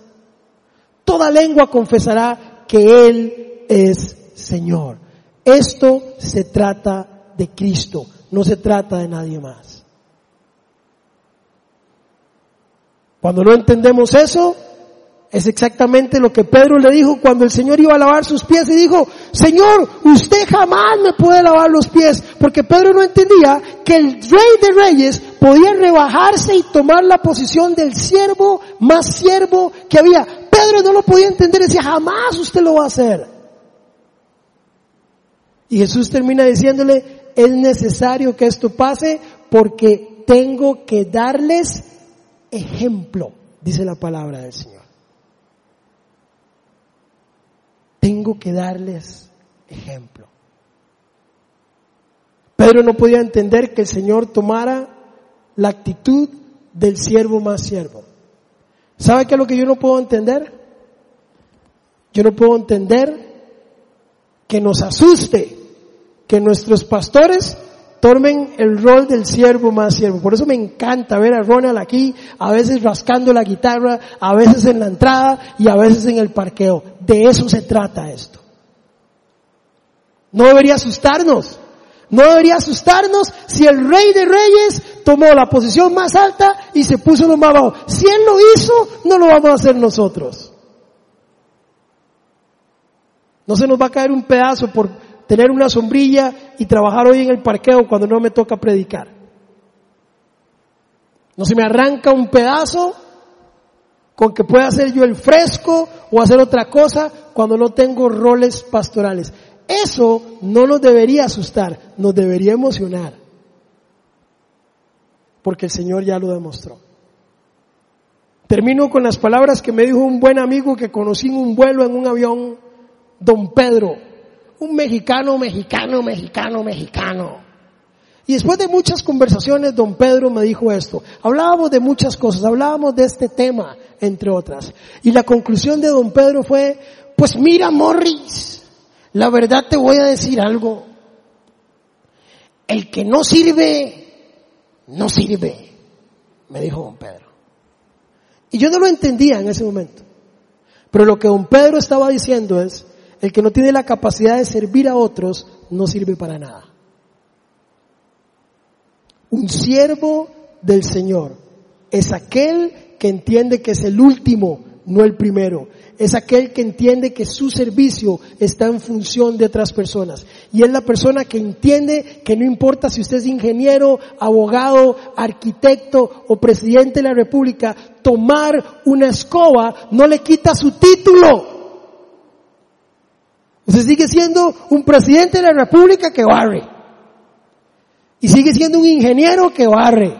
Toda lengua confesará que Él es Señor. Esto se trata de Cristo, no se trata de nadie más. Cuando no entendemos eso, es exactamente lo que Pedro le dijo cuando el Señor iba a lavar sus pies y dijo, Señor, usted jamás me puede lavar los pies, porque Pedro no entendía que el rey de reyes podía rebajarse y tomar la posición del siervo más siervo que había. Pedro no lo podía entender, decía, jamás usted lo va a hacer. Y Jesús termina diciéndole, es necesario que esto pase porque tengo que darles ejemplo, dice la palabra del Señor. Tengo que darles ejemplo. Pedro no podía entender que el Señor tomara la actitud del siervo más siervo. ¿Sabe qué es lo que yo no puedo entender? Yo no puedo entender que nos asuste que nuestros pastores tomen el rol del siervo más siervo. Por eso me encanta ver a Ronald aquí, a veces rascando la guitarra, a veces en la entrada y a veces en el parqueo. De eso se trata esto. No debería asustarnos. No debería asustarnos si el rey de reyes tomó la posición más alta y se puso lo más bajo. Si él lo hizo, no lo vamos a hacer nosotros. No se nos va a caer un pedazo por tener una sombrilla y trabajar hoy en el parqueo cuando no me toca predicar. No se me arranca un pedazo con que pueda hacer yo el fresco o hacer otra cosa cuando no tengo roles pastorales. Eso no nos debería asustar, nos debería emocionar. Porque el Señor ya lo demostró. Termino con las palabras que me dijo un buen amigo que conocí en un vuelo en un avión don Pedro, un mexicano, mexicano, mexicano, mexicano. Y después de muchas conversaciones, don Pedro me dijo esto. Hablábamos de muchas cosas, hablábamos de este tema, entre otras. Y la conclusión de don Pedro fue, pues mira, Morris, la verdad te voy a decir algo. El que no sirve, no sirve, me dijo don Pedro. Y yo no lo entendía en ese momento. Pero lo que don Pedro estaba diciendo es, el que no tiene la capacidad de servir a otros no sirve para nada. Un siervo del Señor es aquel que entiende que es el último, no el primero. Es aquel que entiende que su servicio está en función de otras personas. Y es la persona que entiende que no importa si usted es ingeniero, abogado, arquitecto o presidente de la República, tomar una escoba no le quita su título. Usted sigue siendo un presidente de la República que barre. Y sigue siendo un ingeniero que barre.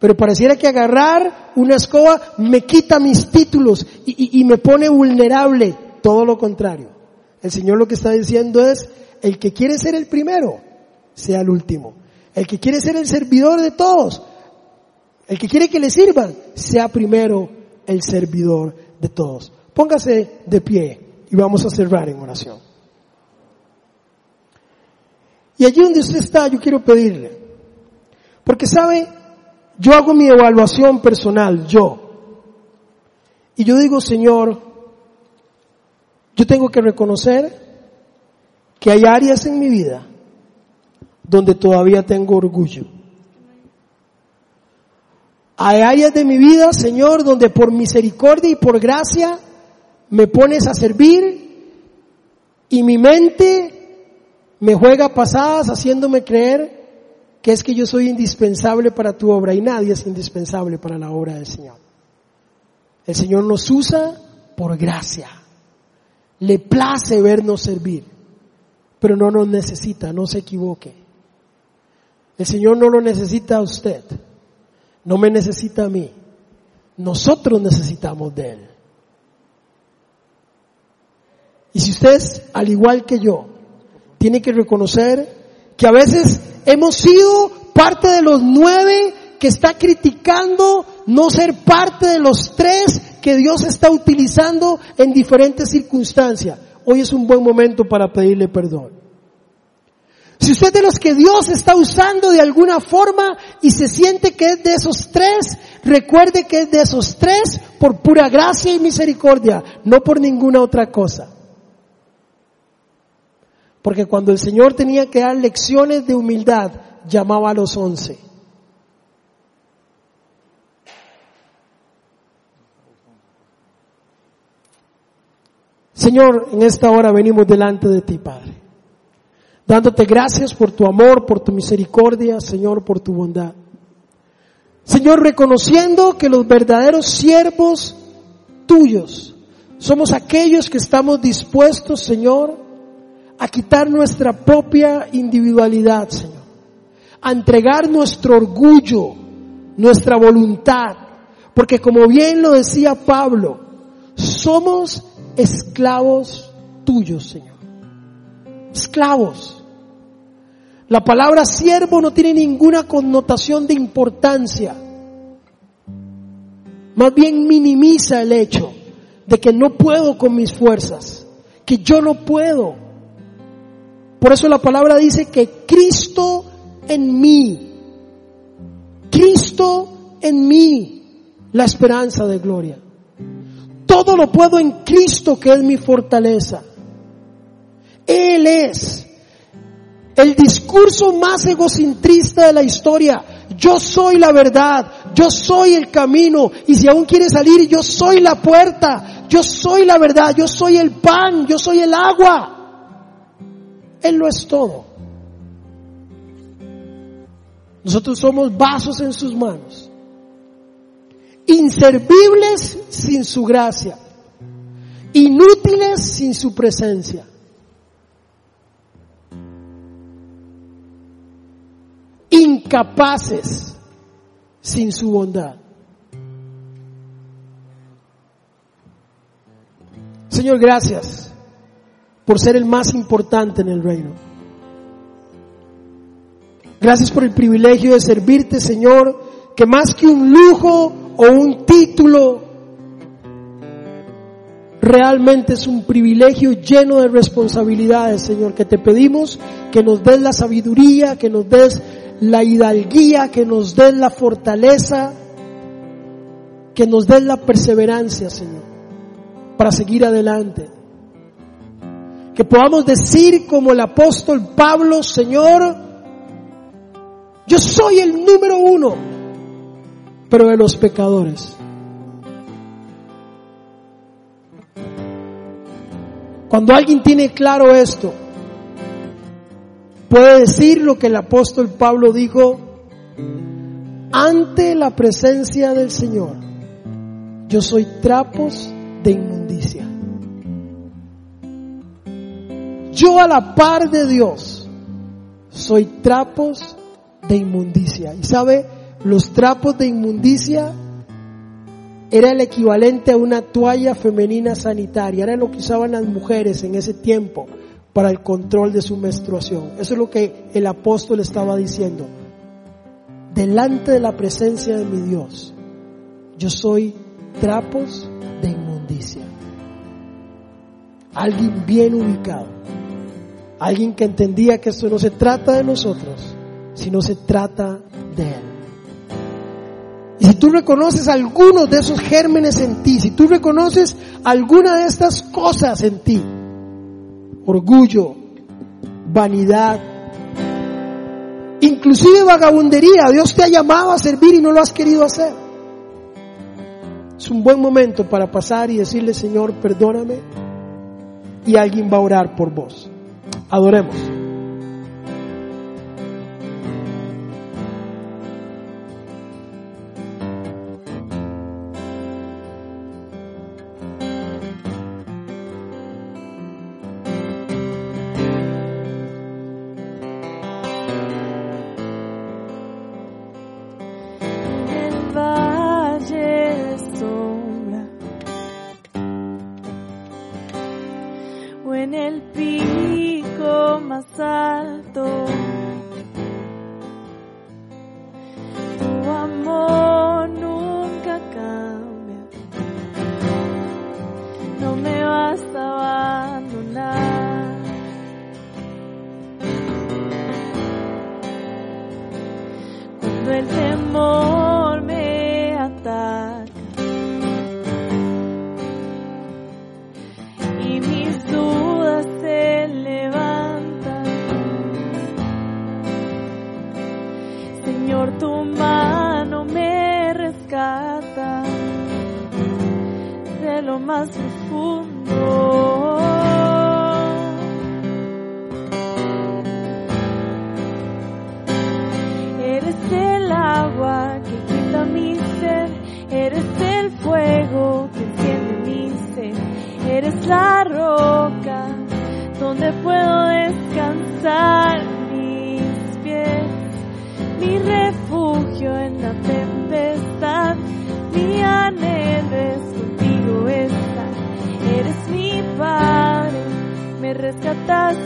Pero pareciera que agarrar una escoba me quita mis títulos y, y me pone vulnerable. Todo lo contrario. El Señor lo que está diciendo es, el que quiere ser el primero, sea el último. El que quiere ser el servidor de todos, el que quiere que le sirvan, sea primero el servidor de todos. Póngase de pie y vamos a cerrar en oración. Y allí donde usted está, yo quiero pedirle, porque sabe, yo hago mi evaluación personal, yo, y yo digo, Señor, yo tengo que reconocer que hay áreas en mi vida donde todavía tengo orgullo. Hay áreas de mi vida, Señor, donde por misericordia y por gracia me pones a servir y mi mente me juega pasadas haciéndome creer que es que yo soy indispensable para tu obra y nadie es indispensable para la obra del Señor. El Señor nos usa por gracia. Le place vernos servir, pero no nos necesita, no se equivoque. El Señor no lo necesita a usted, no me necesita a mí. Nosotros necesitamos de Él. Y si usted, al igual que yo, tiene que reconocer que a veces hemos sido parte de los nueve que está criticando no ser parte de los tres que Dios está utilizando en diferentes circunstancias. Hoy es un buen momento para pedirle perdón. Si usted es de los que Dios está usando de alguna forma y se siente que es de esos tres, recuerde que es de esos tres por pura gracia y misericordia, no por ninguna otra cosa. Porque cuando el Señor tenía que dar lecciones de humildad, llamaba a los once. Señor, en esta hora venimos delante de ti, Padre dándote gracias por tu amor, por tu misericordia, Señor, por tu bondad. Señor, reconociendo que los verdaderos siervos tuyos somos aquellos que estamos dispuestos, Señor, a quitar nuestra propia individualidad, Señor, a entregar nuestro orgullo, nuestra voluntad, porque como bien lo decía Pablo, somos esclavos tuyos, Señor esclavos. La palabra siervo no tiene ninguna connotación de importancia. Más bien minimiza el hecho de que no puedo con mis fuerzas, que yo no puedo. Por eso la palabra dice que Cristo en mí, Cristo en mí, la esperanza de gloria. Todo lo puedo en Cristo que es mi fortaleza. Él es el discurso más egocentrista de la historia. Yo soy la verdad, yo soy el camino y si aún quiere salir, yo soy la puerta, yo soy la verdad, yo soy el pan, yo soy el agua. Él lo es todo. Nosotros somos vasos en sus manos, inservibles sin su gracia, inútiles sin su presencia. incapaces sin su bondad. Señor, gracias por ser el más importante en el reino. Gracias por el privilegio de servirte, Señor, que más que un lujo o un título, realmente es un privilegio lleno de responsabilidades, Señor, que te pedimos que nos des la sabiduría, que nos des la hidalguía, que nos den la fortaleza, que nos den la perseverancia, Señor, para seguir adelante. Que podamos decir como el apóstol Pablo, Señor, yo soy el número uno, pero de los pecadores. Cuando alguien tiene claro esto, puede decir lo que el apóstol Pablo dijo ante la presencia del Señor. Yo soy trapos de inmundicia. Yo a la par de Dios soy trapos de inmundicia. Y sabe, los trapos de inmundicia era el equivalente a una toalla femenina sanitaria, era lo que usaban las mujeres en ese tiempo para el control de su menstruación. Eso es lo que el apóstol estaba diciendo. Delante de la presencia de mi Dios, yo soy trapos de inmundicia. Alguien bien ubicado. Alguien que entendía que esto no se trata de nosotros, sino se trata de Él. Y si tú reconoces algunos de esos gérmenes en ti, si tú reconoces alguna de estas cosas en ti, orgullo, vanidad, inclusive vagabundería, Dios te ha llamado a servir y no lo has querido hacer. Es un buen momento para pasar y decirle, Señor, perdóname, y alguien va a orar por vos. Adoremos. el temor me ataca y mis dudas se levantan. Señor, tu mano me rescata de lo más. donde puedo descansar mis pies, mi refugio en la tempestad, mi anhelo es contigo estar, eres mi Padre, me rescatas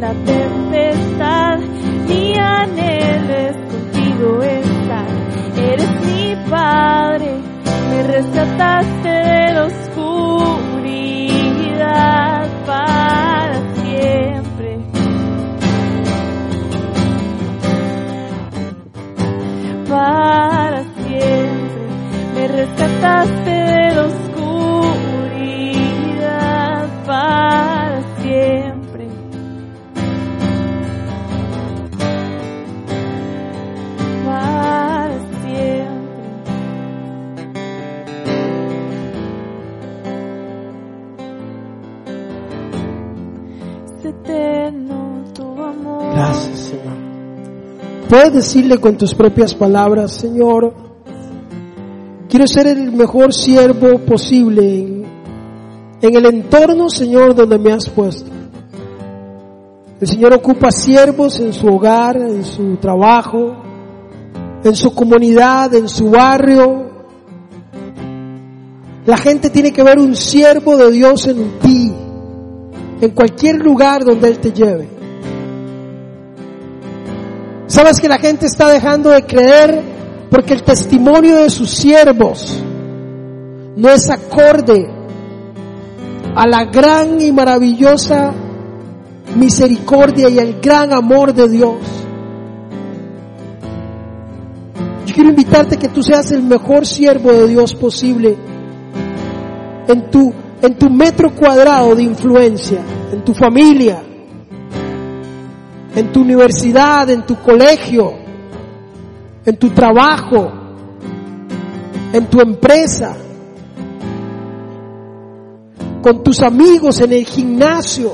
la puedes decirle con tus propias palabras, Señor, quiero ser el mejor siervo posible en, en el entorno, Señor, donde me has puesto. El Señor ocupa siervos en su hogar, en su trabajo, en su comunidad, en su barrio. La gente tiene que ver un siervo de Dios en ti, en cualquier lugar donde Él te lleve. ¿Sabes que la gente está dejando de creer porque el testimonio de sus siervos no es acorde a la gran y maravillosa misericordia y el gran amor de Dios. Yo quiero invitarte que tú seas el mejor siervo de Dios posible en tu, en tu metro cuadrado de influencia, en tu familia, en tu universidad, en tu colegio, en tu trabajo, en tu empresa, con tus amigos en el gimnasio,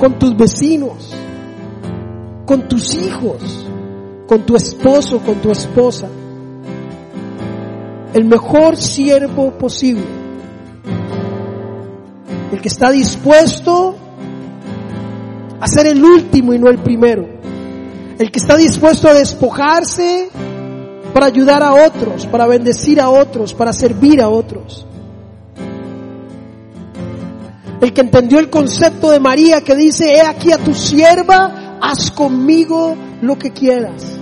con tus vecinos, con tus hijos, con tu esposo, con tu esposa. El mejor siervo posible. El que está dispuesto a ser el último y no el primero. El que está dispuesto a despojarse para ayudar a otros, para bendecir a otros, para servir a otros. El que entendió el concepto de María que dice, he aquí a tu sierva, haz conmigo lo que quieras.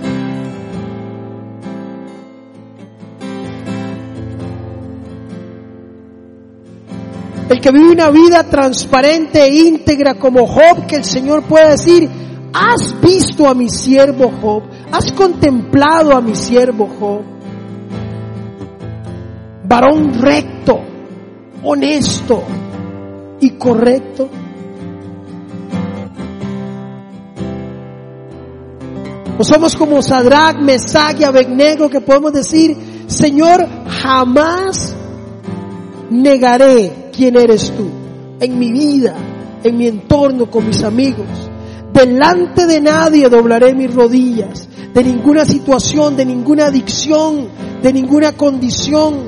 El que vive una vida transparente e íntegra como Job, que el Señor puede decir, has visto a mi siervo Job, has contemplado a mi siervo Job. Varón recto, honesto, y correcto? ¿O somos como Sadrach, Mesach y Abednego que podemos decir, Señor, jamás negaré quién eres tú en mi vida, en mi entorno, con mis amigos. Delante de nadie doblaré mis rodillas, de ninguna situación, de ninguna adicción, de ninguna condición,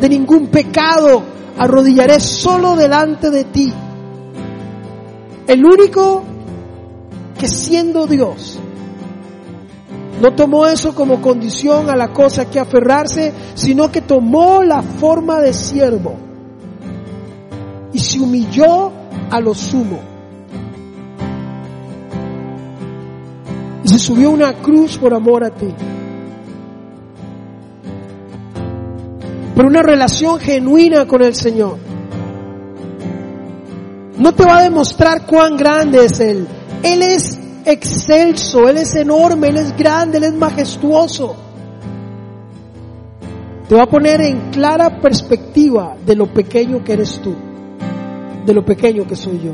de ningún pecado, arrodillaré solo delante de ti. El único que siendo Dios no tomó eso como condición a la cosa que aferrarse, sino que tomó la forma de siervo y se humilló a lo sumo. Y se subió una cruz por amor a ti. por una relación genuina con el Señor. No te va a demostrar cuán grande es Él. Él es excelso, Él es enorme, Él es grande, Él es majestuoso. Te va a poner en clara perspectiva de lo pequeño que eres tú, de lo pequeño que soy yo.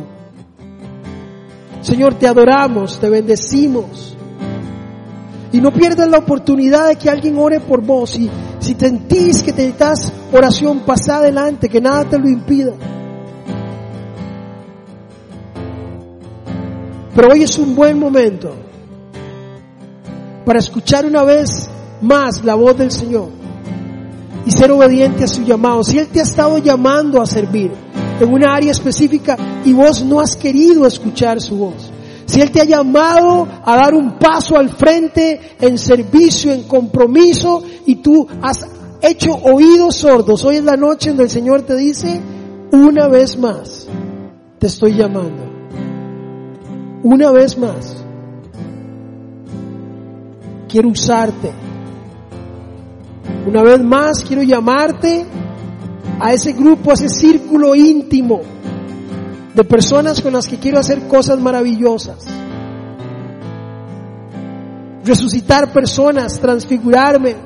Señor, te adoramos, te bendecimos. Y no pierdas la oportunidad de que alguien ore por vos. Y si sentís que te necesitas oración, pasa adelante, que nada te lo impida. Pero hoy es un buen momento para escuchar una vez más la voz del Señor y ser obediente a su llamado. Si Él te ha estado llamando a servir en una área específica y vos no has querido escuchar su voz, si Él te ha llamado a dar un paso al frente en servicio, en compromiso, y tú has hecho oídos sordos, hoy es la noche donde el Señor te dice, una vez más, te estoy llamando. Una vez más, quiero usarte. Una vez más, quiero llamarte a ese grupo, a ese círculo íntimo de personas con las que quiero hacer cosas maravillosas. Resucitar personas, transfigurarme,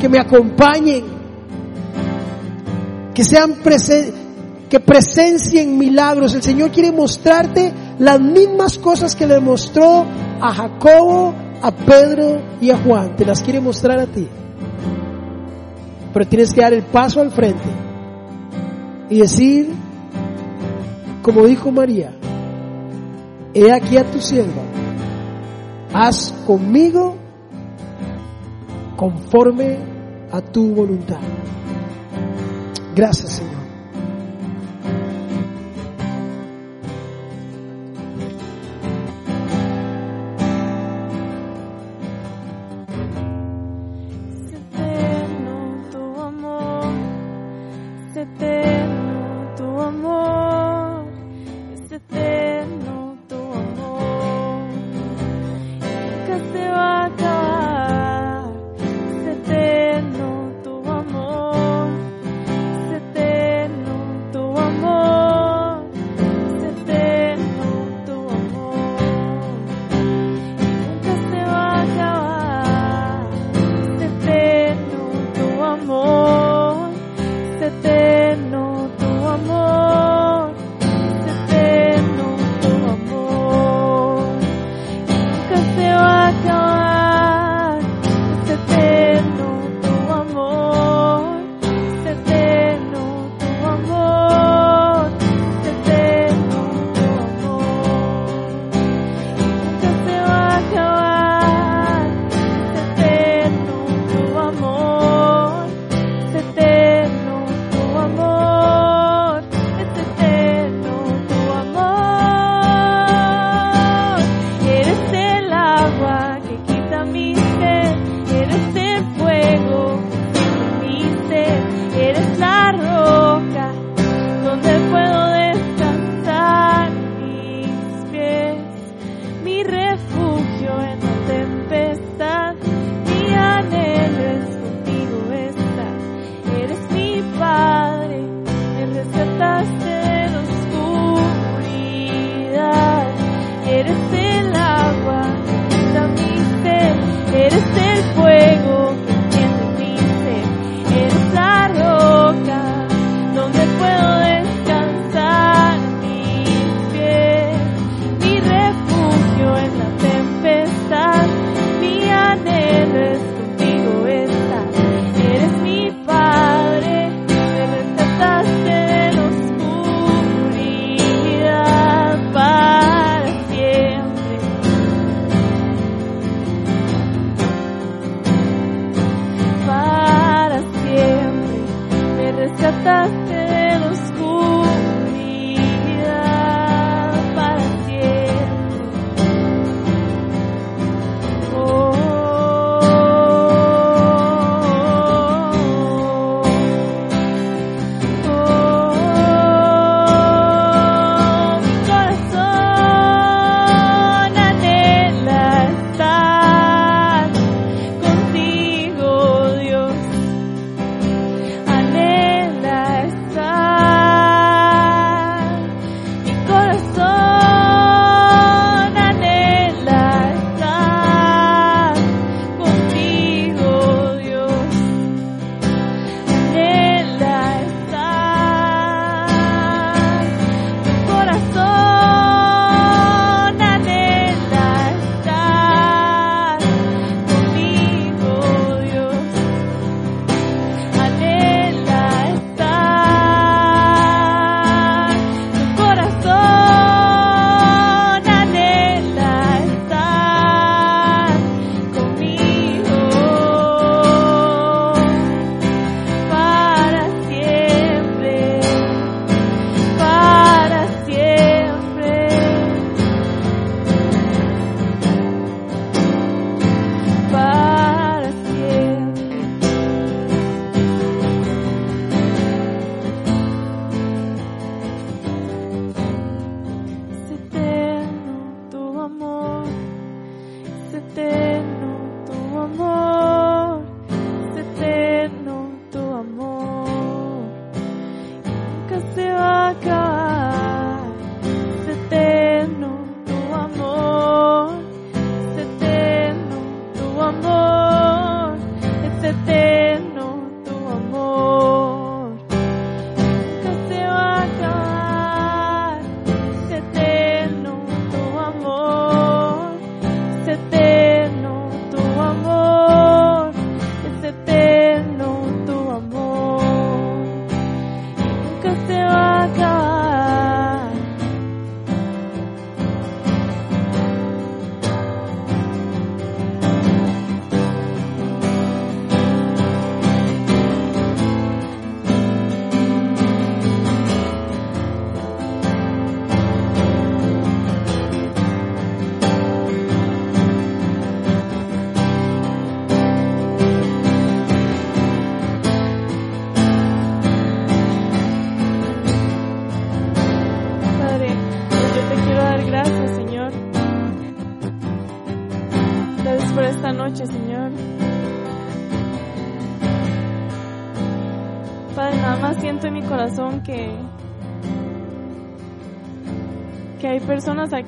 que me acompañen, que sean que presencien milagros. El Señor quiere mostrarte las mismas cosas que le mostró a Jacobo, a Pedro y a Juan. Te las quiere mostrar a ti. Pero tienes que dar el paso al frente y decir, como dijo María, he aquí a tu sierva, haz conmigo conforme a tu voluntad. Gracias, Señor.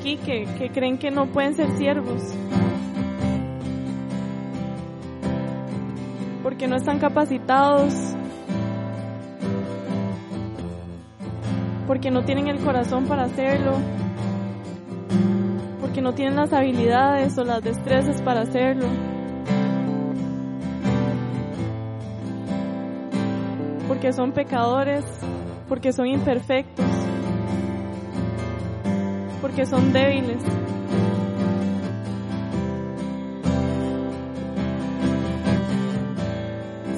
Que creen que no pueden ser siervos. Porque no están capacitados. Porque no tienen el corazón para hacerlo. Porque no tienen las habilidades o las destrezas para hacerlo. Porque son pecadores. Porque son imperfectos porque son débiles.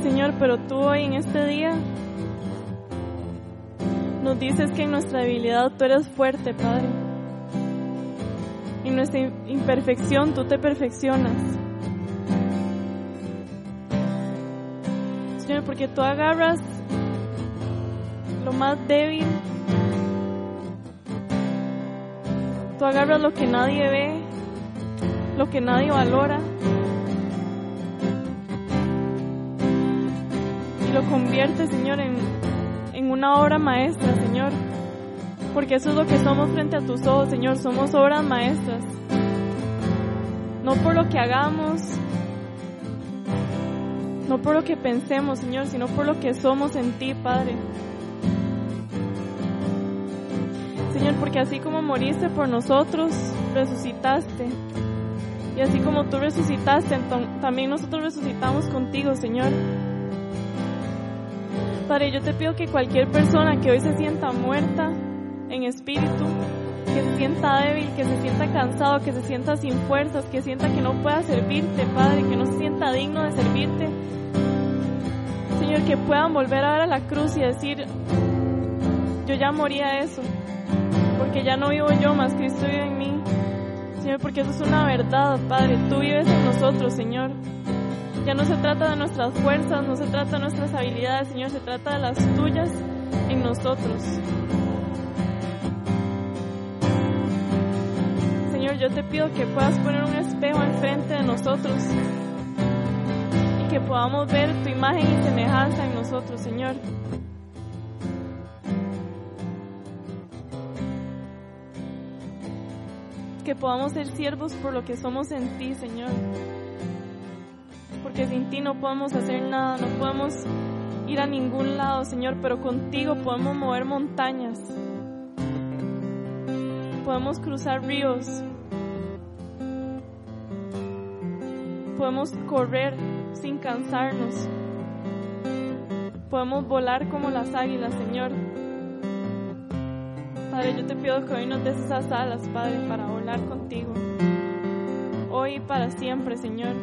Señor, pero tú hoy en este día nos dices que en nuestra debilidad tú eres fuerte, Padre. En nuestra imperfección tú te perfeccionas. Señor, porque tú agarras lo más débil Tú agarras lo que nadie ve, lo que nadie valora, y lo conviertes, Señor, en, en una obra maestra, Señor. Porque eso es lo que somos frente a tus ojos, Señor. Somos obras maestras. No por lo que hagamos, no por lo que pensemos, Señor, sino por lo que somos en ti, Padre. Señor, porque así como moriste por nosotros, resucitaste. Y así como tú resucitaste, también nosotros resucitamos contigo, Señor. Padre, yo te pido que cualquier persona que hoy se sienta muerta en espíritu, que se sienta débil, que se sienta cansado, que se sienta sin fuerzas, que sienta que no pueda servirte, Padre, que no se sienta digno de servirte, Señor, que puedan volver a ver a la cruz y decir, yo ya morí a eso, porque ya no vivo yo, más Cristo vive en mí. Señor, porque eso es una verdad, Padre. Tú vives en nosotros, Señor. Ya no se trata de nuestras fuerzas, no se trata de nuestras habilidades, Señor, se trata de las tuyas en nosotros. Señor, yo te pido que puedas poner un espejo enfrente de nosotros y que podamos ver tu imagen y semejanza en nosotros, Señor. Que podamos ser siervos por lo que somos en ti, Señor. Porque sin ti no podemos hacer nada, no podemos ir a ningún lado, Señor, pero contigo podemos mover montañas. Podemos cruzar ríos. Podemos correr sin cansarnos. Podemos volar como las águilas, Señor. Padre, yo te pido que hoy nos des esas alas, Padre, para volar contigo. Hoy y para siempre, Señor.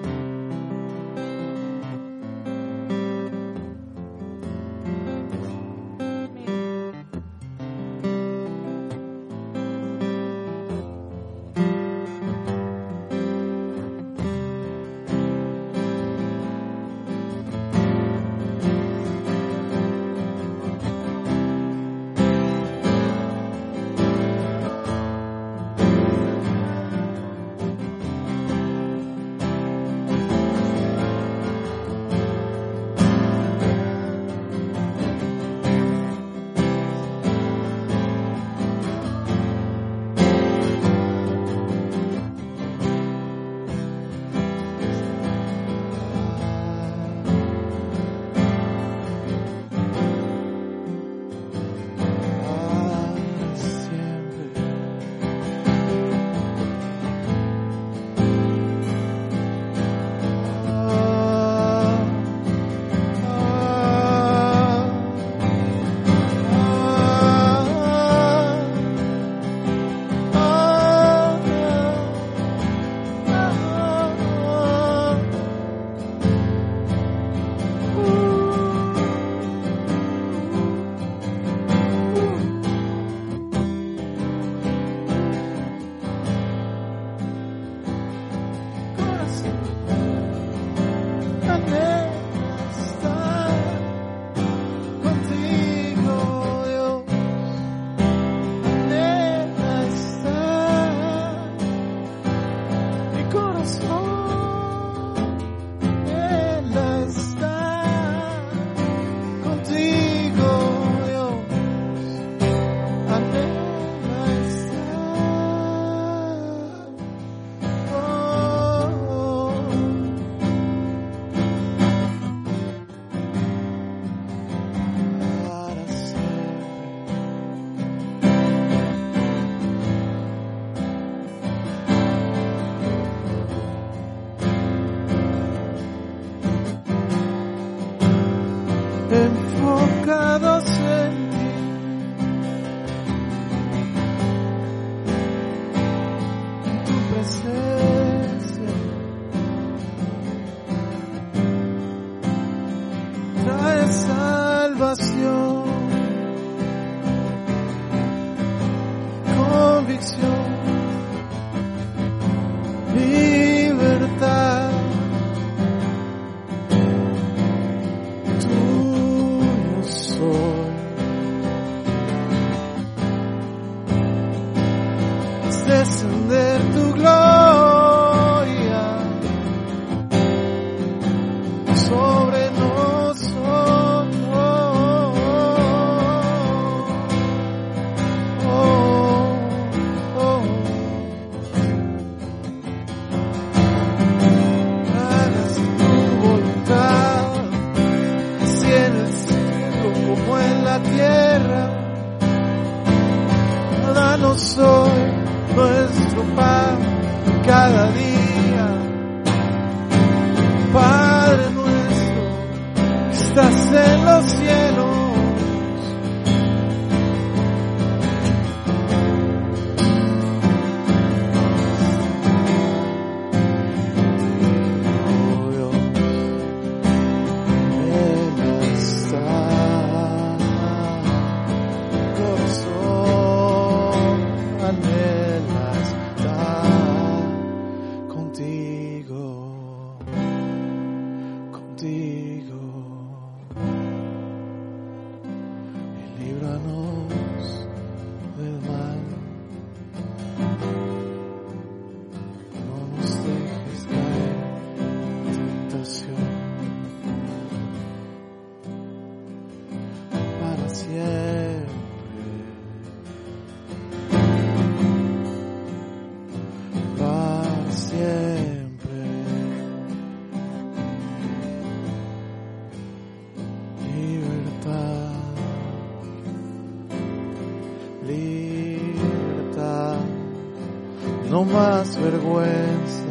Más vergüenza.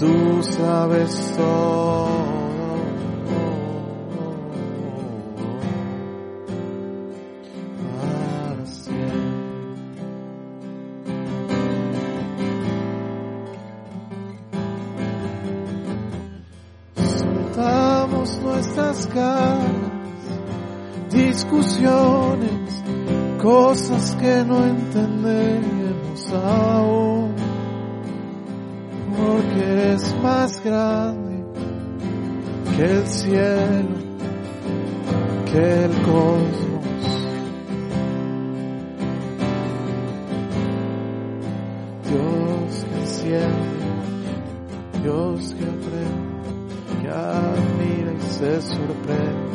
Tú sabes todo. Nuestras cargas, discusiones, cosas que no entendemos aún porque es más grande que el cielo, que el cosmos. Dios que enciende, Dios que aprende, que admira y se sorprende,